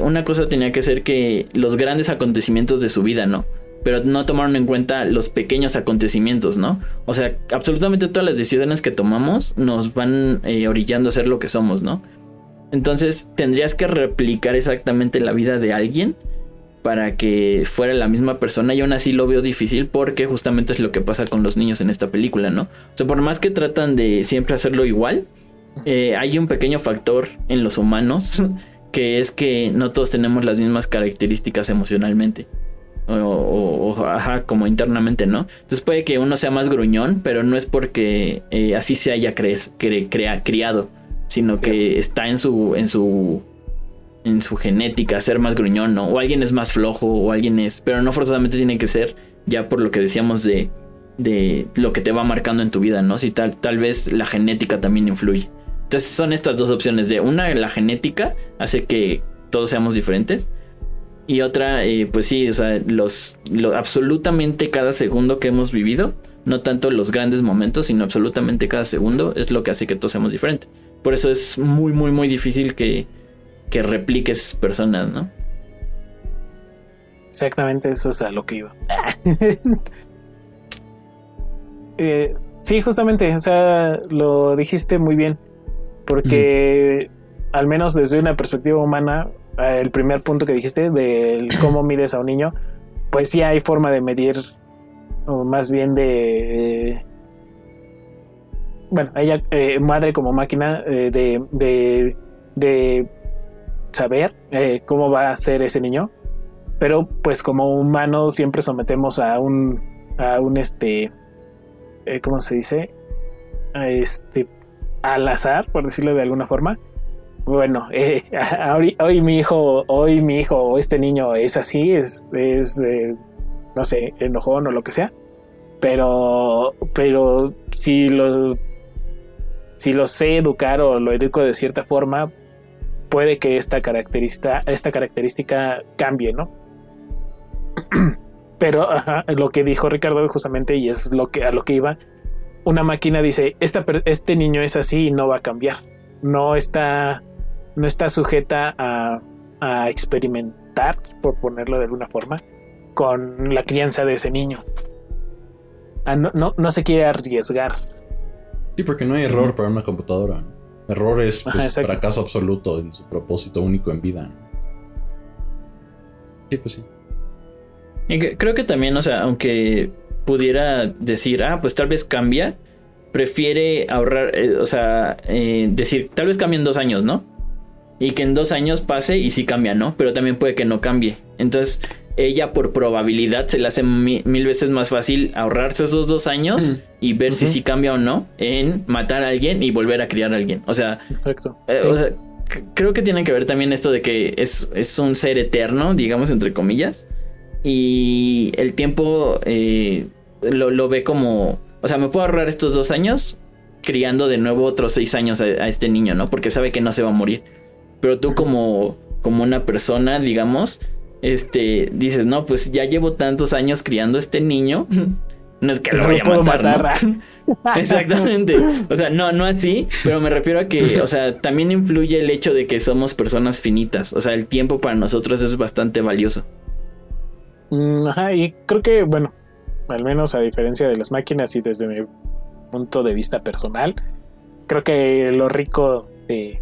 [SPEAKER 1] una cosa tenía que ser que los grandes acontecimientos de su vida, ¿no? Pero no tomaron en cuenta los pequeños acontecimientos, ¿no? O sea, absolutamente todas las decisiones que tomamos nos van eh, orillando a ser lo que somos, ¿no? Entonces tendrías que replicar exactamente la vida de alguien para que fuera la misma persona y aún así lo veo difícil porque justamente es lo que pasa con los niños en esta película, ¿no? O sea, por más que tratan de siempre hacerlo igual, eh, hay un pequeño factor en los humanos que es que no todos tenemos las mismas características emocionalmente. O, ajá, como internamente, ¿no? Entonces puede que uno sea más gruñón, pero no es porque eh, así se haya criado, sino que está en su, en su, en su genética ser más gruñón, ¿no? O alguien es más flojo, o alguien es, pero no forzosamente tiene que ser ya por lo que decíamos de, de lo que te va marcando en tu vida, ¿no? Si tal, tal vez la genética también influye. Entonces son estas dos opciones de una, la genética hace que todos seamos diferentes. Y otra, eh, pues sí, o sea, los, absolutamente cada segundo que hemos vivido, no tanto los grandes momentos, sino absolutamente cada segundo es lo que hace que todos seamos diferentes. Por eso es muy, muy, muy difícil que, que repliques personas, ¿no?
[SPEAKER 3] Exactamente, eso es a lo que iba. Eh, sí, justamente, o sea, lo dijiste muy bien. Porque, al menos desde una perspectiva humana, el primer punto que dijiste de cómo mides a un niño, pues sí hay forma de medir, o más bien de. Eh, bueno, ella, eh, madre como máquina, de, de, de, saber cómo va a ser ese niño. Pero, pues, como humano, siempre sometemos a un. a un este. ¿Cómo se dice? A este al azar, por decirlo de alguna forma. Bueno, eh, hoy, mi hijo, hoy mi hijo o este niño es así, es, eh, no sé, enojón o lo que sea. Pero, pero si lo, si lo sé educar o lo educo de cierta forma, puede que esta característica, esta característica cambie, ¿no? Pero lo que dijo Ricardo justamente, y es lo que a lo que iba, una máquina dice, este niño es así y no va a cambiar. No está, no está sujeta a, experimentar, por ponerlo de alguna forma, con la crianza de ese niño. Ah, no, no, se quiere arriesgar.
[SPEAKER 2] Sí, porque no hay error para una computadora. Error es pues, fracaso absoluto en su propósito único en vida. Sí, pues sí.
[SPEAKER 1] creo que también, o sea, aunque pudiera decir, ah, pues tal vez cambia, prefiere ahorrar, eh, o sea, eh, decir, tal vez cambie en dos años, ¿no? Y que en dos años pase y sí cambia, ¿no? Pero también puede que no cambie. Entonces, ella por probabilidad se le hace mil, veces más fácil ahorrarse esos dos años y ver si sí cambia o no en matar a alguien y volver a criar a alguien. O sea, eh, o sea creo que tiene que ver también esto de que es, es un ser eterno, digamos, entre comillas y el tiempo eh, lo, ve como, o sea, me puedo ahorrar estos dos años criando de nuevo otros seis años a, este niño, ¿no? Porque sabe que no se va a morir. Pero tú como, como una persona, digamos, este, dices, no, pues ya llevo tantos años criando a este niño. No es que lo vaya a matar, Exactamente. O sea, no, no así, pero me refiero a que, o sea, también influye el hecho de que somos personas finitas. O sea, el tiempo para nosotros es bastante valioso.
[SPEAKER 3] Mm, ajá, y creo que, bueno, al menos a diferencia de las máquinas y desde mi punto de vista personal, creo que lo rico de,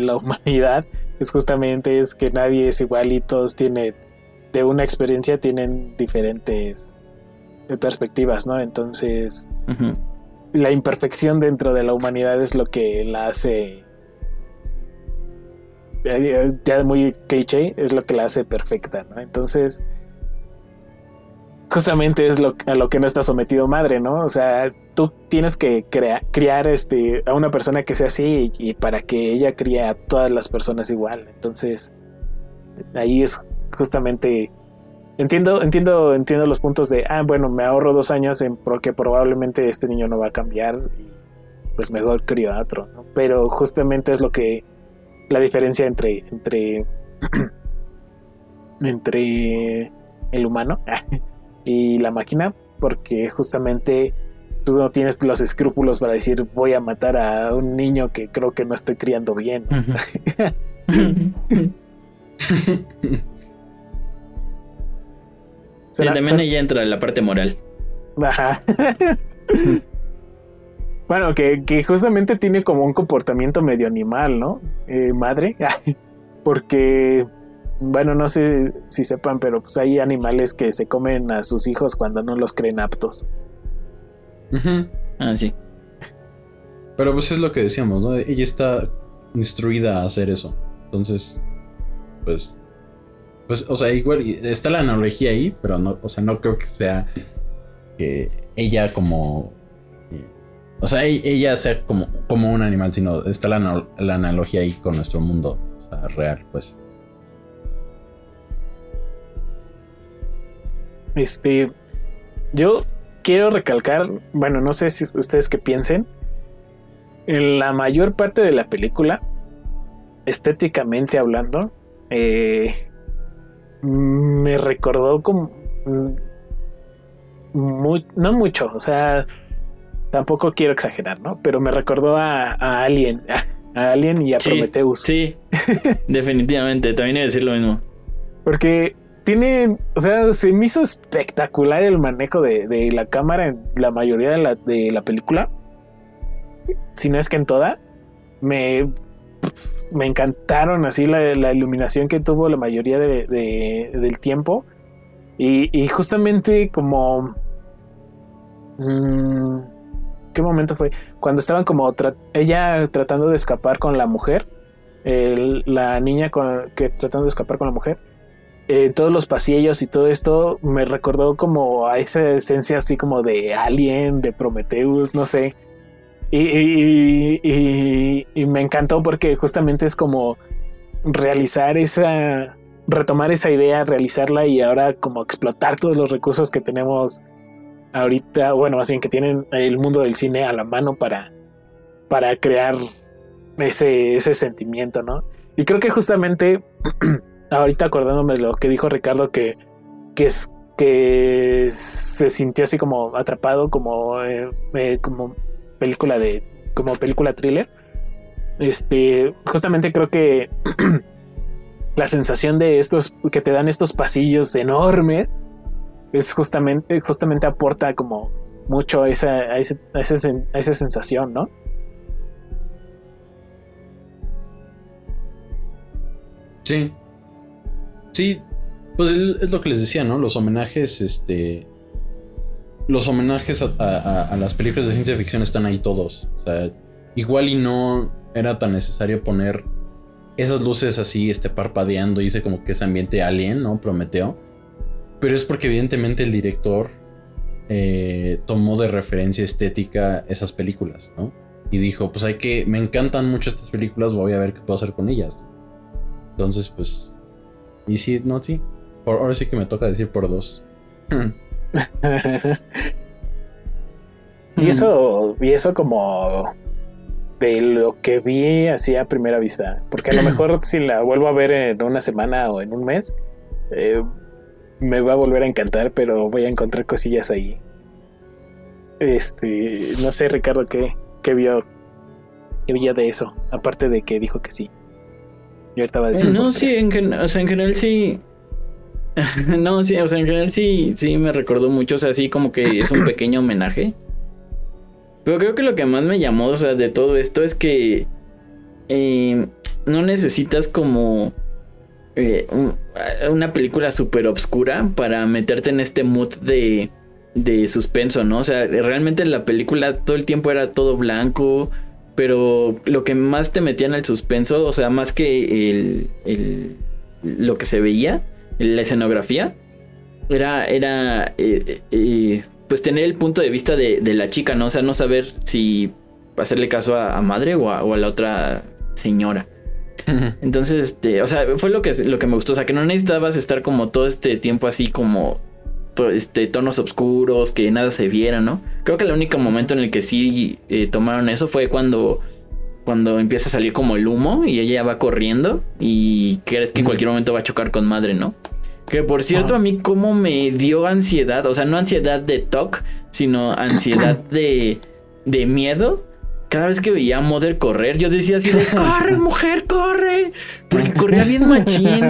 [SPEAKER 3] la humanidad es justamente es que nadie es igual y todos tienen, de una experiencia tienen diferentes perspectivas, ¿no? Entonces, la imperfección dentro de la humanidad es lo que la hace ya muy cliché, es lo que la hace perfecta, ¿no? Entonces, justamente es lo, a lo que no está sometido madre, ¿no? O sea, tú tienes que criar este, a una persona que sea así y, para que ella críe a todas las personas igual. Entonces, ahí es justamente... Entiendo, entiendo, entiendo los puntos de, ah, bueno, me ahorro dos años porque probablemente este niño no va a cambiar y pues mejor crío a otro. Pero justamente es lo que la diferencia entre entre entre el humano y la máquina porque justamente tú no tienes los escrúpulos para decir voy a matar a un niño que creo que no estoy criando bien. Suena-
[SPEAKER 1] también
[SPEAKER 3] suena-
[SPEAKER 1] ahí entra la parte moral.
[SPEAKER 3] Ajá. bueno, que, que justamente tiene como un comportamiento medio animal, ¿no? Eh, madre. Porque, bueno, no sé si sepan, pero pues hay animales que se comen a sus hijos cuando no los creen aptos.
[SPEAKER 2] Ujú.
[SPEAKER 1] Ah, sí.
[SPEAKER 2] Pero pues es lo que decíamos, ¿no? Ella está instruida a hacer eso. Entonces, pues. Pues, o sea, igual está la analogía ahí, pero no, o sea, no creo que sea que ella como. eh, O sea, e- ella sea como, como un animal, sino está la, la analogía ahí con nuestro mundo o sea, real, pues.
[SPEAKER 3] Este, yo quiero recalcar, bueno, no sé si ustedes qué piensen. En la mayor parte de la película, estéticamente hablando, eh, me recordó como mm, muy- no mucho, o sea, tampoco quiero exagerar, ¿no? Pero me recordó a, a Alien, a Alien y a
[SPEAKER 1] Sí,
[SPEAKER 3] Prometheus.
[SPEAKER 1] Sí, definitivamente. También iba a decir lo mismo.
[SPEAKER 3] Porque tiene, o sea, se me hizo espectacular el manejo de, la cámara en la mayoría de la, película. Si no es que en toda. Me, me encantaron así la, iluminación que tuvo la mayoría de- de- del tiempo. Y, justamente como... mm, ¿Qué momento fue? Cuando estaban como ella tratando de escapar con la mujer. la niña que tratando de escapar con la mujer eh, todos los pasillos y todo esto me recordó como a esa esencia así como de Alien, de Prometheus, no sé. Y, y- me encantó porque justamente es como realizar esa, retomar esa idea, realizarla y ahora como explotar todos los recursos que tenemos ahorita, bueno, más bien que tienen el mundo del cine a la mano para, para crear ese, ese sentimiento, ¿no? Y creo que justamente ahorita acordándome de lo que dijo Ricardo, que, que es que se sintió así como atrapado, como, eh, eh, como película de, como película thriller. Este, justamente creo que la sensación de estos que te dan estos pasillos enormes es justamente, justamente aporta como mucho a esa, a ese- a ese sen- a esa sensación, ¿no?
[SPEAKER 2] Sí. Sí, pues es lo que les decía, ¿no? Los homenajes, este. Los homenajes a, las películas de ciencia ficción están ahí todos. O sea, igual y no era tan necesario poner esas luces así, este, parpadeando, hice como que ese ambiente alien, ¿no? Prometeo. Pero es porque evidentemente el director eh, tomó de referencia estética esas películas, ¿no? Y dijo, pues hay que, me encantan mucho estas películas, voy a ver qué puedo hacer con ellas. Entonces, pues. Y sí, no, sí. Por, ahora sí que me toca decir por dos.
[SPEAKER 3] Y eso, y eso como de lo que vi así a primera vista. Porque a lo mejor si la vuelvo a ver en una semana o en un mes, eh, me va a volver a encantar, pero voy a encontrar cosillas ahí. Este, no sé, Ricardo, ¿qué, qué vio? ¿Qué vio de eso? Aparte de que dijo que sí. Yo ahorita va a decir.
[SPEAKER 1] no, sí, en, o sea, en general sí. no, sí, o sea, en general sí, sí me recordó mucho, o sea, sí como que es un pequeño homenaje. Pero creo que lo que más me llamó, o sea, de todo esto es que eh, no necesitas como eh, un- una película súper obscura para meterte en este mood de, de suspenso, ¿no? O sea, realmente la película todo el tiempo era todo blanco, pero lo que más te metía en el suspenso, o sea, más que el, el- lo que se veía, la escenografía, era, era eh, eh, pues tener el punto de vista de, de la chica, ¿no? O sea, no saber si hacerle caso a, a madre o a, o a la otra señora. Entonces, este, o sea, fue lo que, lo que me gustó. O sea, que no necesitabas estar como todo este tiempo así como to- este, tonos oscuros, que nada se viera, ¿no? Creo que el único momento en el que sí eh, tomaron eso fue cuando, cuando empieza a salir como el humo y ella va corriendo y crees que en cualquier momento va a chocar con madre, ¿no? Que por cierto, a mí como me dio ansiedad, o sea, no ansiedad de TOC, sino ansiedad de, de miedo. Cada vez que veía a Mother correr, yo decía así de, corre, mujer, corre. Porque corría bien machín.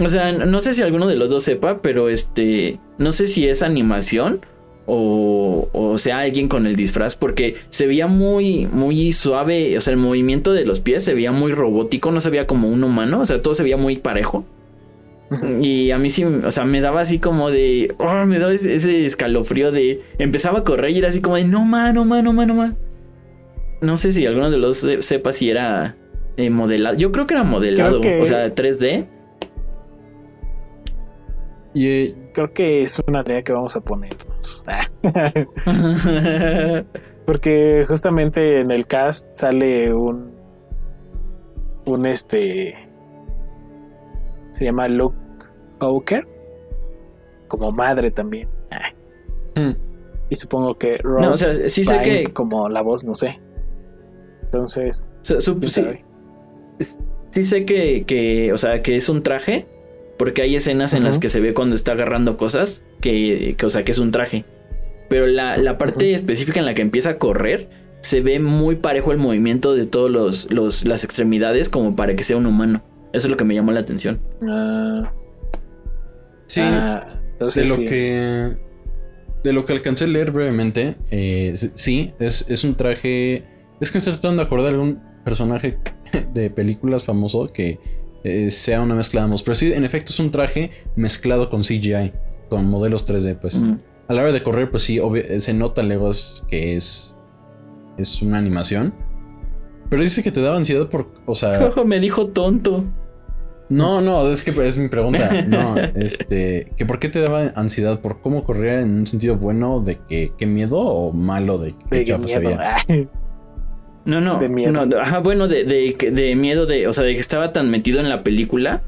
[SPEAKER 1] O sea, no sé si alguno de los dos sepa, pero este. No sé si es animación o, o sea alguien con el disfraz, porque se veía muy, muy suave. O sea, el movimiento de los pies se veía muy robótico, no se veía como un humano, o sea, todo se veía muy parejo. Y a mí sí, o sea, me daba así como de. Oh, me daba ese, escalofrío de. Empezaba a correr y era así como de. No, ma, no, ma, no, ma, no, ma. No sé si alguno de los sepa si era eh, modelado. Yo creo que era modelado, o sea, 3D.
[SPEAKER 3] Y eh, creo que es una tarea que vamos a ponernos. Porque justamente en el cast sale un. Un este. Se llama Luke Oker. Como madre también. Hmm. Y supongo que
[SPEAKER 1] Ross no, o sea, sí sé que.
[SPEAKER 3] Como la voz, no sé. Entonces.
[SPEAKER 1] sí, sí, sé que, que, o sea, que es un traje. Porque hay escenas en las que se ve cuando está agarrando cosas. Que, o sea, que es un traje. Pero la, la parte específica en la que empieza a correr. Se ve muy parejo el movimiento de todas los, los, las extremidades. Como para que sea un humano. Eso es lo que me llamó la atención. Ah.
[SPEAKER 2] sí. Ah, de lo que. De lo que alcancé a leer brevemente. Eh, sí, es, es un traje es que me estoy tratando de acordar de algún personaje de películas famoso que eh, sea una mezcla de ambos. Pero sí, en efecto, es un traje mezclado con CGI, con modelos 3D, pues. A la hora de correr, pues sí, se nota luego que es. Es una animación. Pero dice que te daba ansiedad por. O sea.
[SPEAKER 1] me dijo tonto.
[SPEAKER 2] No, no, es que es mi pregunta. No, este. que ¿Por qué te daba ansiedad? ¿Por cómo corría en un sentido bueno de que qué miedo o malo de que
[SPEAKER 3] chafa se
[SPEAKER 1] No, no. De miedo. ajá, bueno, de, de, de, miedo de. O sea, de que estaba tan metido en la película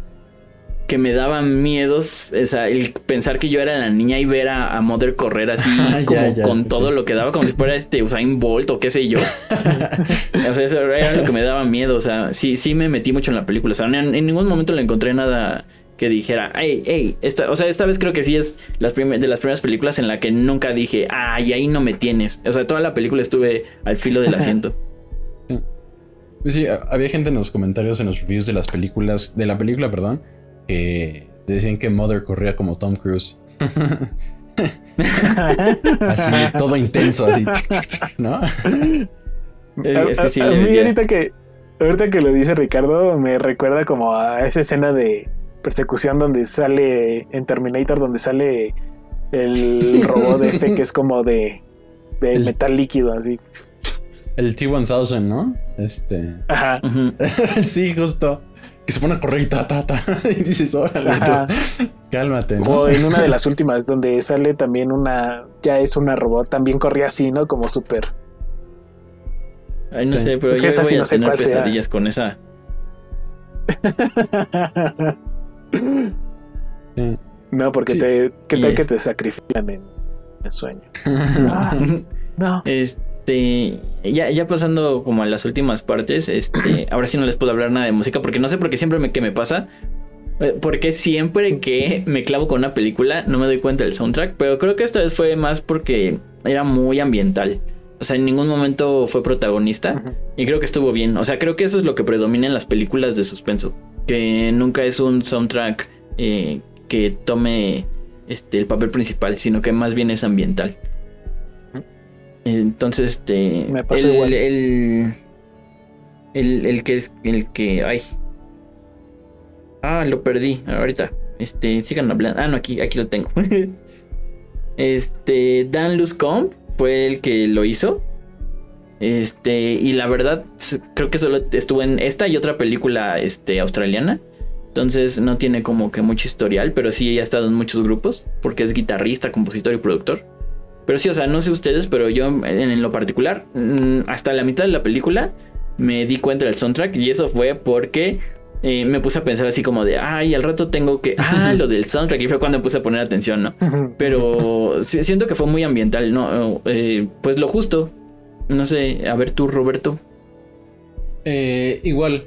[SPEAKER 1] que me daban miedos. O sea, el pensar que yo era la niña y ver a, Mother correr así, como con todo lo que daba, como si fuera este Usain Bolt o qué sé yo. o sea, eso era lo que me daba miedo. O sea, sí, sí me metí mucho en la película. O sea, en, ningún momento le encontré nada que dijera, hey, hey, esta, o sea, esta vez creo que sí es las de las primeras películas en la que nunca dije, ay, ahí no me tienes. O sea, toda la película estuve al filo del asiento.
[SPEAKER 2] Pues sí, había gente en los comentarios, en los reviews de las películas, de la película, perdón, que decían que Mother corría como Tom Cruise. así, todo intenso, así, ¿no?
[SPEAKER 3] Es, que sí, a, mí ahorita que, ahorita que lo dice Ricardo, me recuerda como a esa escena de persecución donde sale en Terminator, donde sale el robot este que es como de, de metal líquido, así.
[SPEAKER 2] El T-1000, ¿no? Este. Ajá. sí, justo. Que se pone a correr y ta, ta, ta. Y dices, órale, cálmate, ¿no?
[SPEAKER 3] O en una de las últimas, donde sale también una. Ya es una robot, también corría así, ¿no? Como súper.
[SPEAKER 1] Ay, no sé, pero es que yo voy a no tener pesadillas con esa.
[SPEAKER 3] No, porque te. ¿Qué tal que te sacrifican en el sueño?
[SPEAKER 1] Ah, no. Este. Este, ya, ya pasando como a las últimas partes, este, ahora sí no les puedo hablar nada de música porque no sé por qué siempre me, que me pasa. Eh, porque siempre que me clavo con una película no me doy cuenta del soundtrack, pero creo que esta vez fue más porque era muy ambiental. O sea, en ningún momento fue protagonista y creo que estuvo bien. O sea, creo que eso es lo que predomina en las películas de suspenso, que nunca es un soundtrack eh, que tome este, el papel principal, sino que más bien es ambiental. Entonces, este.
[SPEAKER 3] Me pasó
[SPEAKER 1] el,
[SPEAKER 3] igual.
[SPEAKER 1] El, el, el, que es. El que. Ay. Ah, lo perdí. Ahorita. Este. Sigan hablando. Ah, no, aquí, aquí lo tengo. este. Dan Luscombe fue el que lo hizo. Este. Y la verdad, creo que solo estuvo en esta y otra película este, australiana. Entonces no tiene como que mucho historial, pero sí ha estado en muchos grupos, porque es guitarrista, compositor y productor. Pero sí, o sea, no sé ustedes, pero yo en, lo particular, mm, hasta la mitad de la película me di cuenta del soundtrack y eso fue porque eh, me puse a pensar así como de, ay, al rato tengo que, ah, lo del soundtrack y fue cuando me puse a poner atención, ¿no? Pero siento que fue muy ambiental, ¿no? Eh, pues lo justo. No sé, a ver tú, Roberto.
[SPEAKER 2] Eh, igual,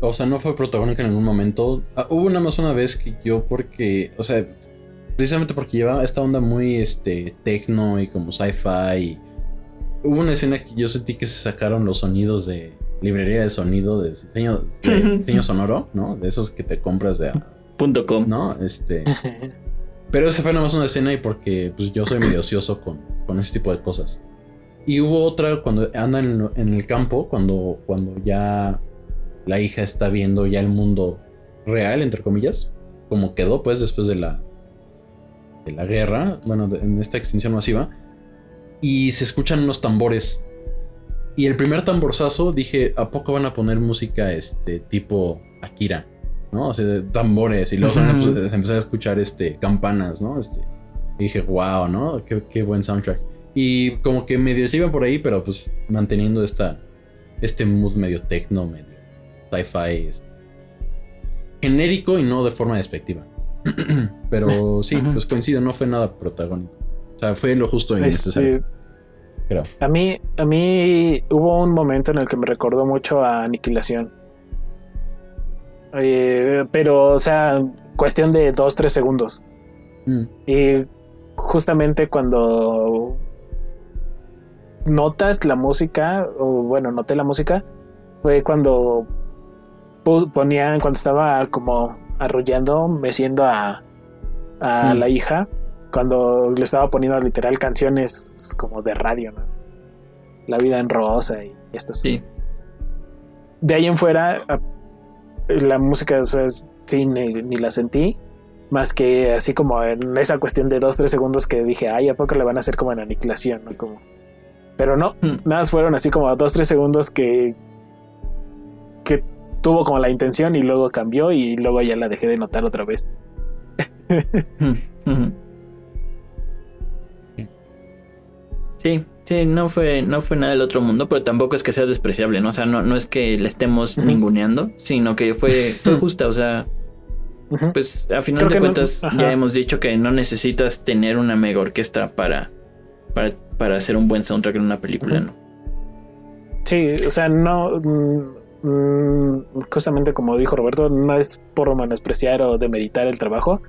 [SPEAKER 2] o sea, no fue protagónico en ningún momento. Ah, hubo una más una vez que yo porque, o sea, Precisamente porque llevaba esta onda muy este techno y como sci-fi. Hubo una escena que yo sentí que se sacaron los sonidos de librería de sonido, de diseño, de diseño sonoro, ¿no? De esos que te compras de
[SPEAKER 1] Punto com.
[SPEAKER 2] ¿no? Este. Pero esa fue nada más una escena y porque pues, yo soy medio ocioso con, con ese tipo de cosas. Y hubo otra cuando andan en, en el campo, cuando, cuando ya la hija está viendo ya el mundo real, entre comillas, como quedó pues después de la, de la guerra, bueno, de- en esta extinción masiva, y se escuchan unos tambores. Y el primer tamborzazo dije, ¿a poco van a poner música este tipo Akira? ¿No? O sea, tambores. Y luego se empezó a escuchar este, campanas, ¿no? Este, y dije, wow, ¿no? Qué, qué buen soundtrack. Y como que medio se iban por ahí, pero pues manteniendo esta, este mood medio techno, medio sci-fi. este, genérico y no de forma despectiva. pero sí, pues coincido, no fue nada protagónico. O sea, fue lo justo y necesario.
[SPEAKER 3] Este,
[SPEAKER 2] Creo.
[SPEAKER 3] a mí, a mí hubo un momento en el que me recordó mucho a Aniquilación. Eh, pero, o sea, cuestión de dos, tres segundos.
[SPEAKER 2] Mm.
[SPEAKER 3] Y justamente cuando notas la música, o bueno, noté la música, fue cuando ponían, cuando estaba como arrullando, meciendo a, a
[SPEAKER 2] Mm.
[SPEAKER 3] la hija, cuando le estaba poniendo literal canciones como de radio, ¿no? La vida en rosa y estas.
[SPEAKER 1] Sí.
[SPEAKER 3] De ahí en fuera, la música, o sea, es- sí, ni, ni la sentí. Más que así como en esa cuestión de dos, tres segundos que dije, ay, ¿a poco le van a hacer como en aniquilación? ¿no? Como... Pero no,
[SPEAKER 1] Mm.
[SPEAKER 3] nada más fueron así como dos, tres segundos que, que tuvo como la intención y luego cambió y luego ya la dejé de notar otra vez.
[SPEAKER 1] Sí, sí, no fue, no fue nada del otro mundo, pero tampoco es que sea despreciable, ¿no? O sea, no, no es que le estemos ninguneando, sino que fue, fue justa, o sea, pues a final
[SPEAKER 3] Creo
[SPEAKER 1] de
[SPEAKER 3] no-
[SPEAKER 1] cuentas ya hemos dicho que no necesitas tener una mega orquesta para, para, para hacer un buen soundtrack en una película. ¿no?
[SPEAKER 3] Sí, o sea, no. Mm, mm, justamente como dijo Roberto, no es por menospreciar o demeritar el trabajo.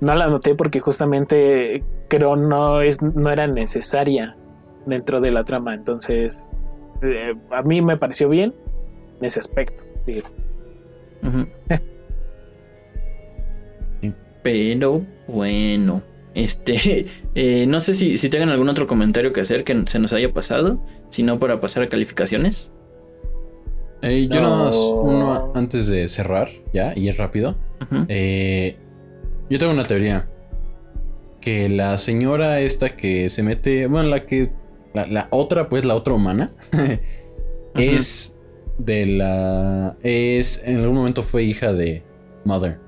[SPEAKER 3] No la noté porque justamente creo no es no era necesaria dentro de la trama. Entonces, eh, a mí me pareció bien en ese aspecto. digo.
[SPEAKER 1] Pero bueno, este, eh, no sé si, si tengan algún otro comentario que hacer que se nos haya pasado, si no para pasar a calificaciones.
[SPEAKER 2] Eh, yo
[SPEAKER 3] No.
[SPEAKER 2] nada más uno antes de cerrar, ya, y es rápido. Eh, yo tengo una teoría. Que la señora esta que se mete, bueno, la que, la, la otra, pues la otra humana, es de la, es, en algún momento fue hija de Mother.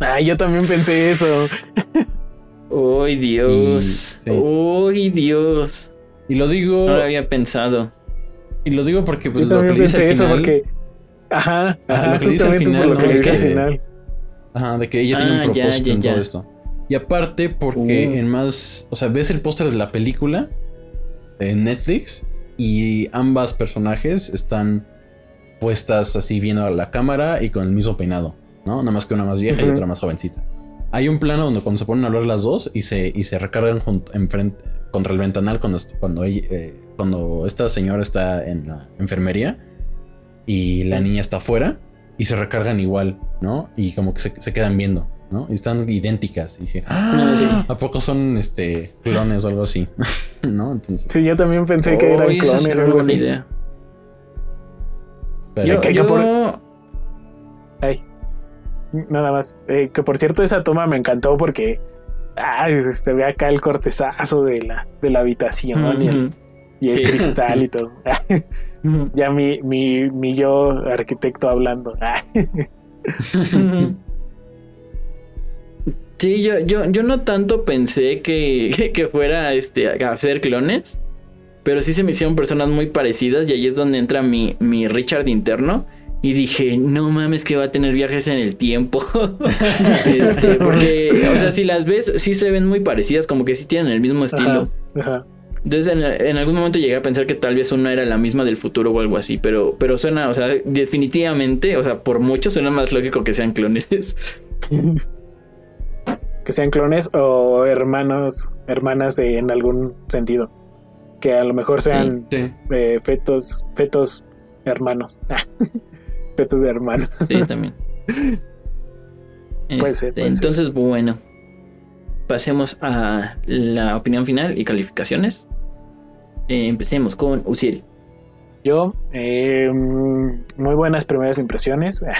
[SPEAKER 3] Ah, yo también pensé eso.
[SPEAKER 1] ¡Uy, Dios!
[SPEAKER 2] Sí.
[SPEAKER 1] ¡Uy, Dios!
[SPEAKER 2] Y lo digo,
[SPEAKER 1] No lo había pensado.
[SPEAKER 2] Y lo digo porque pues, lo que le dice al
[SPEAKER 3] eso
[SPEAKER 2] final,
[SPEAKER 3] porque. Ajá,
[SPEAKER 2] Ajá, lo que le dice al final,
[SPEAKER 3] por lo que
[SPEAKER 2] ¿no?
[SPEAKER 3] le
[SPEAKER 2] Es
[SPEAKER 3] dije al
[SPEAKER 2] que-
[SPEAKER 3] final.
[SPEAKER 2] Ajá, de que ella tiene
[SPEAKER 1] Ah,
[SPEAKER 2] un
[SPEAKER 1] ya,
[SPEAKER 2] propósito
[SPEAKER 1] ya,
[SPEAKER 2] en
[SPEAKER 1] ya.
[SPEAKER 2] todo esto. Y aparte, porque
[SPEAKER 1] Uh.
[SPEAKER 2] en más. O sea, ves el póster de la película en Netflix y ambas personajes están puestas así viendo a la cámara y con el mismo peinado, ¿no? Nada más que una más vieja y otra más jovencita. Hay un plano donde cuando se ponen a hablar las dos y se, y se recargan junto, contra el ventanal cuando, cuando, ella- eh, cuando esta señora está en la enfermería y la niña está afuera y se recargan igual, ¿no? Y como que se, se quedan viendo, ¿no? Y están idénticas. Y dije,
[SPEAKER 1] Ah, sí.
[SPEAKER 2] ¿a poco son este clones o algo así? ¿No? Entonces,
[SPEAKER 3] Sí, yo también pensé que eran
[SPEAKER 1] esa
[SPEAKER 3] clones
[SPEAKER 1] sería
[SPEAKER 3] o
[SPEAKER 1] una
[SPEAKER 3] algo
[SPEAKER 1] buena
[SPEAKER 3] así.
[SPEAKER 1] idea.
[SPEAKER 2] pero-
[SPEAKER 1] Yo,
[SPEAKER 3] que- por- Ay, nada más. Eh, que por cierto, esa toma me encantó porque ay, se ve acá el cortezazo de la, de la habitación y, el,
[SPEAKER 1] Ujú.
[SPEAKER 3] Y el cristal y todo. Ya mi, mi, mi yo arquitecto hablando.
[SPEAKER 1] Sí, yo, yo, yo no tanto pensé que, que fuera este, a hacer clones, pero sí se me hicieron personas muy parecidas y ahí es donde entra mi, mi Richard interno. Y dije, no mames que va a tener viajes en el tiempo. Este, porque, o sea, si las ves, sí se ven muy parecidas, como que sí tienen el mismo estilo.
[SPEAKER 3] Ajá, ajá.
[SPEAKER 1] Entonces en, en algún momento llegué a pensar que tal vez una era la misma del futuro o algo así, pero, pero suena, o sea, definitivamente, o sea, por mucho suena más lógico que sean clones.
[SPEAKER 3] Que sean clones o hermanos, hermanas de en algún sentido. Que a lo mejor sean
[SPEAKER 2] Sí.
[SPEAKER 3] eh, fetos, fetos hermanos. fetos de hermanos.
[SPEAKER 1] Sí, también.
[SPEAKER 3] Puede ser,
[SPEAKER 1] Este,
[SPEAKER 3] puede ser.
[SPEAKER 1] entonces, bueno. Pasemos a la opinión final y calificaciones. Eh, empecemos con Uciel.
[SPEAKER 3] Yo, eh, muy buenas primeras impresiones.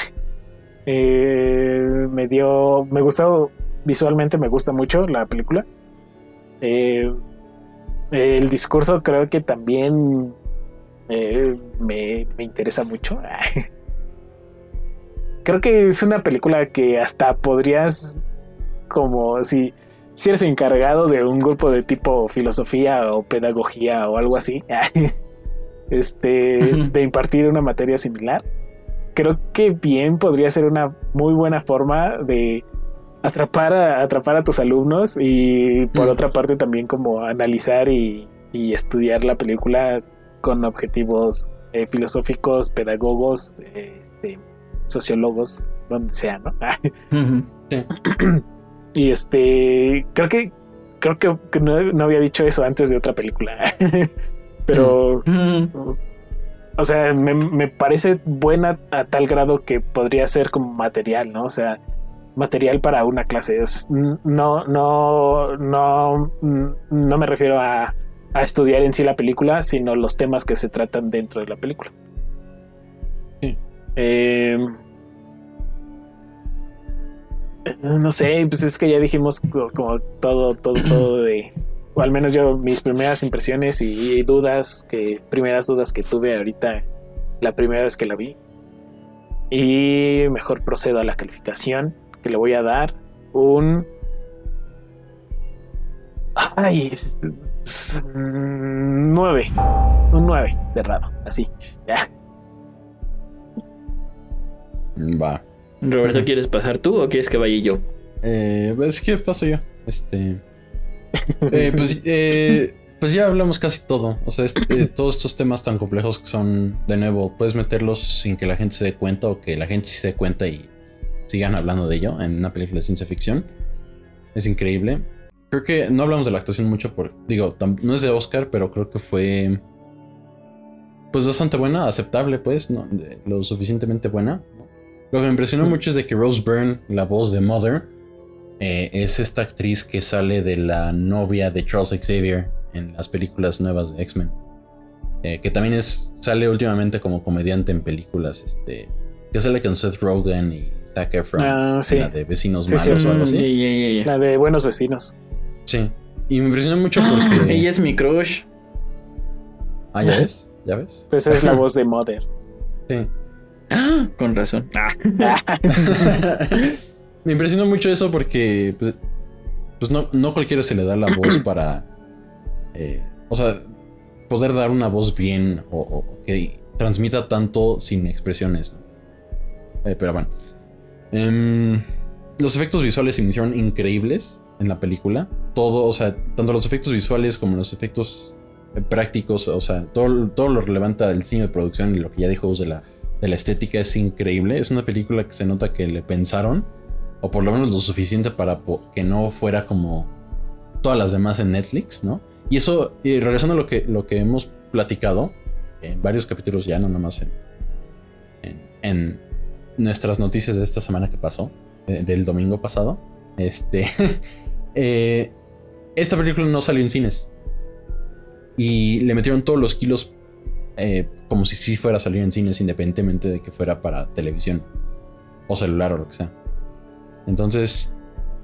[SPEAKER 3] Eh, me dio, me gustó visualmente, me gusta mucho la película. El discurso creo que también me, me interesa mucho. creo que es una película que hasta podrías, como si, si eres encargado de un grupo de tipo filosofía o pedagogía o algo así. este, de impartir una materia similar. Creo que bien podría ser una muy buena forma de atrapar a, atrapar a tus alumnos y por otra parte también como analizar y, y estudiar la película con objetivos eh, filosóficos, pedagogos, eh, este, sociólogos, donde sea, ¿no? y este, creo que creo que, que no, no había dicho eso antes de otra película, pero o sea, me, me parece buena a tal grado que podría ser como material, ¿no? O sea, material para una clase. Es- no, no, no, no me refiero a, a estudiar en sí la película, sino los temas que se tratan dentro de la película.
[SPEAKER 2] Sí.
[SPEAKER 3] Eh, no sé, pues es que ya dijimos co- como todo, todo, todo de, o al menos yo mis primeras impresiones y, dudas que primeras dudas que tuve ahorita la primera vez que la vi y mejor procedo a la calificación que le voy a dar un ay es- es- mm, nueve un nueve cerrado así ya
[SPEAKER 2] Va.
[SPEAKER 1] Roberto. ¿quieres pasar tú o quieres que vaya yo?
[SPEAKER 2] Eh, pues, ¿qué paso yo? Este. eh, pues, eh, pues ya hablamos casi todo. O sea, este- todos estos temas tan complejos que son, de nuevo, puedes meterlos sin que la gente se dé cuenta o que la gente sí se dé cuenta y sigan hablando de ello en una película de ciencia ficción. Es increíble. Creo que no hablamos de la actuación mucho por. Digo, no es de Oscar, pero creo que fue. Pues bastante buena, aceptable, pues, ¿no? De- lo suficientemente buena. Lo que me impresionó mucho es de que Rose Byrne, la voz de Mother, eh, es esta actriz que sale de la novia de Charles Xavier en las películas nuevas de X-Men. Eh, que también es sale últimamente como comediante en películas, este, que sale con Seth Rogen y Zac Efron,
[SPEAKER 3] Ah, sí.
[SPEAKER 2] la de vecinos
[SPEAKER 3] Sí,
[SPEAKER 2] malos
[SPEAKER 3] sí.
[SPEAKER 2] o algo así.
[SPEAKER 3] la de buenos vecinos
[SPEAKER 2] Sí. Y me impresionó mucho
[SPEAKER 1] Ah,
[SPEAKER 2] porque.
[SPEAKER 1] Ella es mi crush.
[SPEAKER 2] Ah, ya ves, ya ves.
[SPEAKER 3] pues es la voz de Mother
[SPEAKER 2] Sí.
[SPEAKER 1] Ah, con razón. Ah.
[SPEAKER 2] Me impresionó mucho eso porque pues, pues no, no cualquiera se le da la voz para, eh, o sea, poder dar una voz bien o, que transmita tanto sin expresiones. Eh, pero bueno. Em, los efectos visuales se hicieron increíbles en la película. Todo, o sea, tanto los efectos visuales como los efectos prácticos, o sea, todo, todo lo relevante del cine de producción y lo que ya dijo de la, de la estética es increíble. Es una película que se nota que le pensaron, o por lo menos lo suficiente para que no fuera como todas las demás en Netflix, ¿no? Y eso, y regresando a lo que, lo que hemos platicado en varios capítulos ya, no nada más en, en, nuestras noticias de esta semana que pasó, del domingo pasado, este, eh, esta película no salió en cines. Y le metieron todos los kilos eh, como si sí fuera a salir en cines, independientemente de que fuera para televisión o celular o lo que sea. Entonces,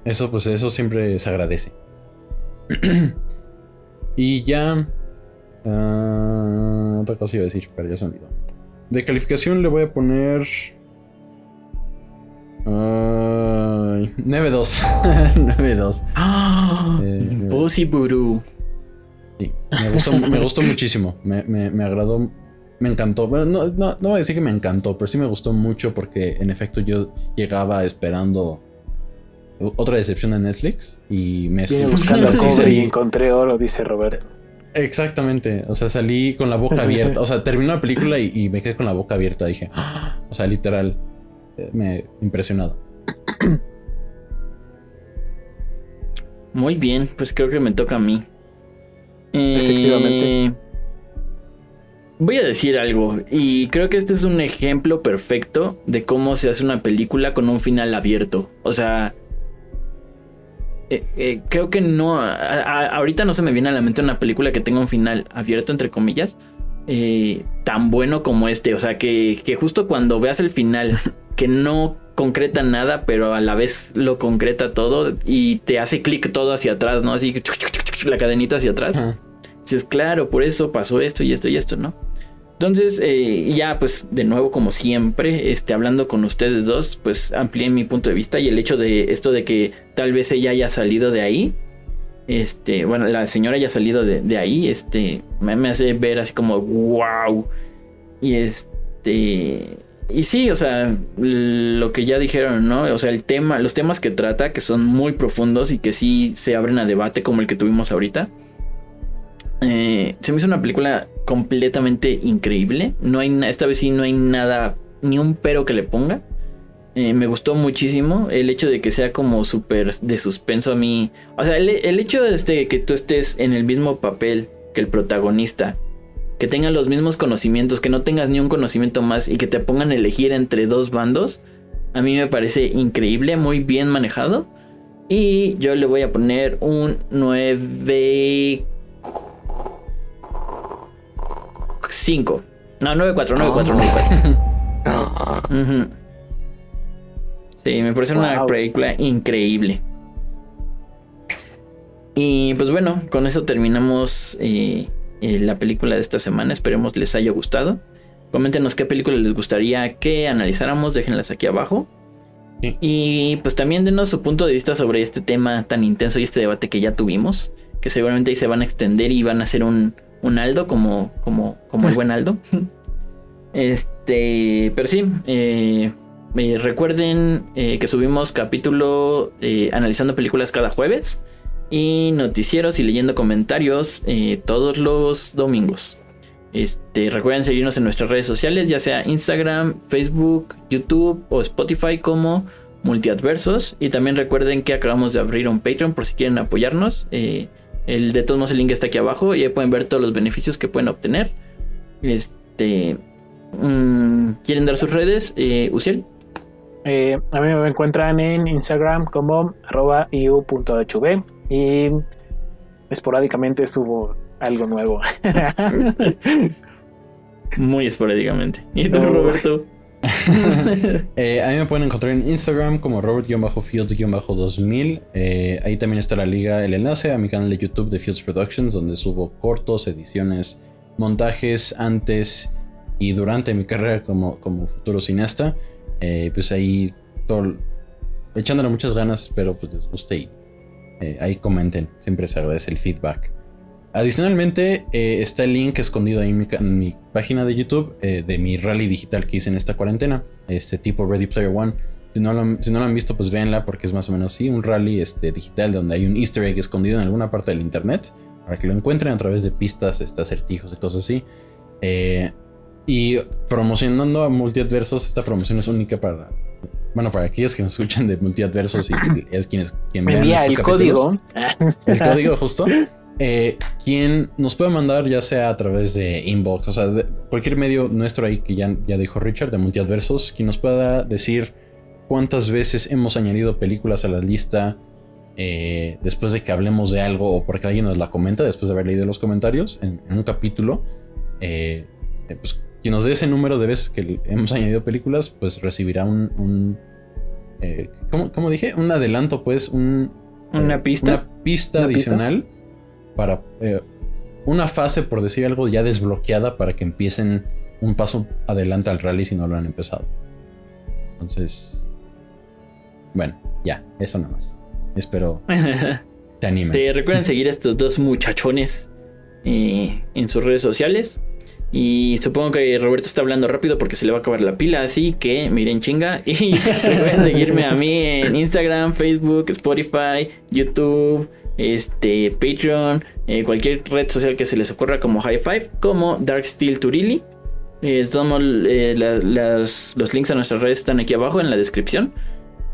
[SPEAKER 2] eso pues eso siempre se agradece. y ya... ah, otra cosa iba a decir, pero ya se me olvidó. De calificación le voy a poner... ay, 9-2. 9-2.
[SPEAKER 1] Ah,
[SPEAKER 2] Eh,
[SPEAKER 1] Buru.
[SPEAKER 2] Sí, me gustó, me gustó muchísimo. Me, me- me agradó. Me encantó. Bueno, no, no, no voy a decir que me encantó, pero sí me gustó mucho porque en efecto yo llegaba esperando otra decepción de Netflix y me
[SPEAKER 3] Vine
[SPEAKER 2] sí,
[SPEAKER 3] buscando
[SPEAKER 2] sí
[SPEAKER 3] cobre y encontré oro, dice Roberto.
[SPEAKER 2] Exactamente. O sea, salí con la boca abierta. O sea, terminó la película y, y me quedé con la boca abierta. Dije, "Ah". o sea, literal, eh, me impresionado.
[SPEAKER 1] Muy bien, pues creo que me toca a mí. Eh,
[SPEAKER 3] Efectivamente.
[SPEAKER 1] Voy a decir algo y creo que este es un ejemplo perfecto de cómo se hace una película con un final abierto. O sea, eh, eh, creo que no, ahorita no se me viene a la mente una película que tenga un final abierto, entre comillas, eh, tan bueno como este. O sea, que, que justo cuando veas el final, que no concreta nada, pero a la vez lo concreta todo y te hace clic todo hacia atrás, ¿no? Así la cadenita hacia atrás. Dices, claro, por eso pasó esto y esto y esto, ¿no? Entonces, eh, ya pues de nuevo como siempre, este, hablando con ustedes dos, pues amplié mi punto de vista y el hecho de esto de que tal vez ella haya salido de ahí, este, bueno, la señora haya salido de, ahí, este, me, hace ver así como, wow. Y este, y sí, o sea, lo que ya dijeron, ¿no? O sea, el tema, los temas que trata, que son muy profundos y que sí se abren a debate como el que tuvimos ahorita. Eh, se me hizo una película completamente increíble. No hay, esta vez sí no hay nada, ni un pero que le ponga. Eh, me gustó muchísimo el hecho de que sea como súper de suspenso a mí. O sea, el, hecho de este, que tú estés en el mismo papel que el protagonista, que tengan los mismos conocimientos, que no tengas ni un conocimiento más y que te pongan a elegir entre dos bandos, a mí me parece increíble, muy bien manejado. Y yo le voy a poner un 9 5. No, 9-4, 9-4, 9-4. Sí, me parece una película increíble. Y pues bueno, con eso terminamos eh, eh, la película de esta semana. Esperemos les haya gustado. Coméntenos qué película les gustaría que analizáramos. Déjenlas aquí abajo. Y pues también denos su punto de vista sobre este tema tan intenso y este debate que ya tuvimos. Que seguramente ahí se van a extender y van a hacer un, un Aldo como, como, como el buen Aldo. Este, pero sí, eh, eh, recuerden eh, que subimos capítulo analizando películas cada jueves y noticieros y leyendo comentarios todos los domingos. Este, recuerden seguirnos en nuestras redes sociales, ya sea Instagram, Facebook, YouTube o Spotify como Multiadversos. Y también recuerden que acabamos de abrir un Patreon por si quieren apoyarnos. El, de todos modos, el link está aquí abajo y ahí pueden ver todos los beneficios que pueden obtener. Este. Mm, ¿Quieren dar sus redes? Eh, Uciel.
[SPEAKER 3] Eh, a mí me encuentran en Instagram como arroba iu.hv y esporádicamente subo algo nuevo.
[SPEAKER 1] Muy esporádicamente. ¿Y tú, Roberto?
[SPEAKER 2] Eh, a mí me pueden encontrar en Instagram como Robert-Fields-2000. Eh, ahí también está la liga, el enlace a mi canal de YouTube de Fields Productions, donde subo cortos, ediciones, montajes antes y durante mi carrera como, como futuro cineasta. Eh, pues ahí echándole muchas ganas, espero pues les guste y ahí comenten. Siempre se agradece el feedback. Adicionalmente, eh, está el link escondido ahí en mi, página de YouTube eh, de mi rally digital que hice en esta cuarentena, este tipo Ready Player One. Si no, lo, si no lo han visto, pues véanla porque es más o menos así, un rally este, digital donde hay un easter egg escondido en alguna parte del internet para que lo encuentren a través de pistas, este, acertijos y cosas así. Eh, y promocionando a Multiadversos, esta promoción es única para, bueno, para aquellos que nos escuchan de Multiadversos y es quienes quien
[SPEAKER 3] envía el código.
[SPEAKER 2] El código justo. Eh, quien nos puede mandar ya sea a través de inbox, o sea, cualquier medio nuestro ahí que ya, ya dijo Richard de Multiadversos, quien nos pueda decir cuántas veces hemos añadido películas a la lista eh, después de que hablemos de algo o porque alguien nos la comenta después de haber leído los comentarios en, un capítulo. Eh, pues quien nos dé ese número de veces que hemos añadido películas, pues recibirá un... ¿cómo, dije? Un adelanto, pues, un...
[SPEAKER 1] Una pista.
[SPEAKER 2] Una pista adicional para eh, una fase, por decir algo, ya desbloqueada para que empiecen un paso adelante al rally si no lo han empezado. Entonces, bueno, ya, eso nada más. Espero te animen.
[SPEAKER 1] Te recuerden seguir a estos dos muchachones eh, en sus redes sociales. Y supongo que Roberto está hablando rápido porque se le va a acabar la pila, así que miren chinga. Y recuerden seguirme a mí en Instagram, Facebook, Spotify, YouTube este, Patreon, eh, cualquier red social que se les ocurra como High Five, como Dark Steel Turili. Eh, eh los links a nuestras redes están aquí abajo en la descripción.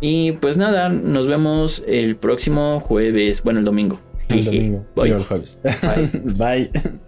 [SPEAKER 1] Y pues nada, nos vemos el próximo jueves, bueno, el domingo.
[SPEAKER 2] El domingo. Bye. El jueves. Bye. Bye.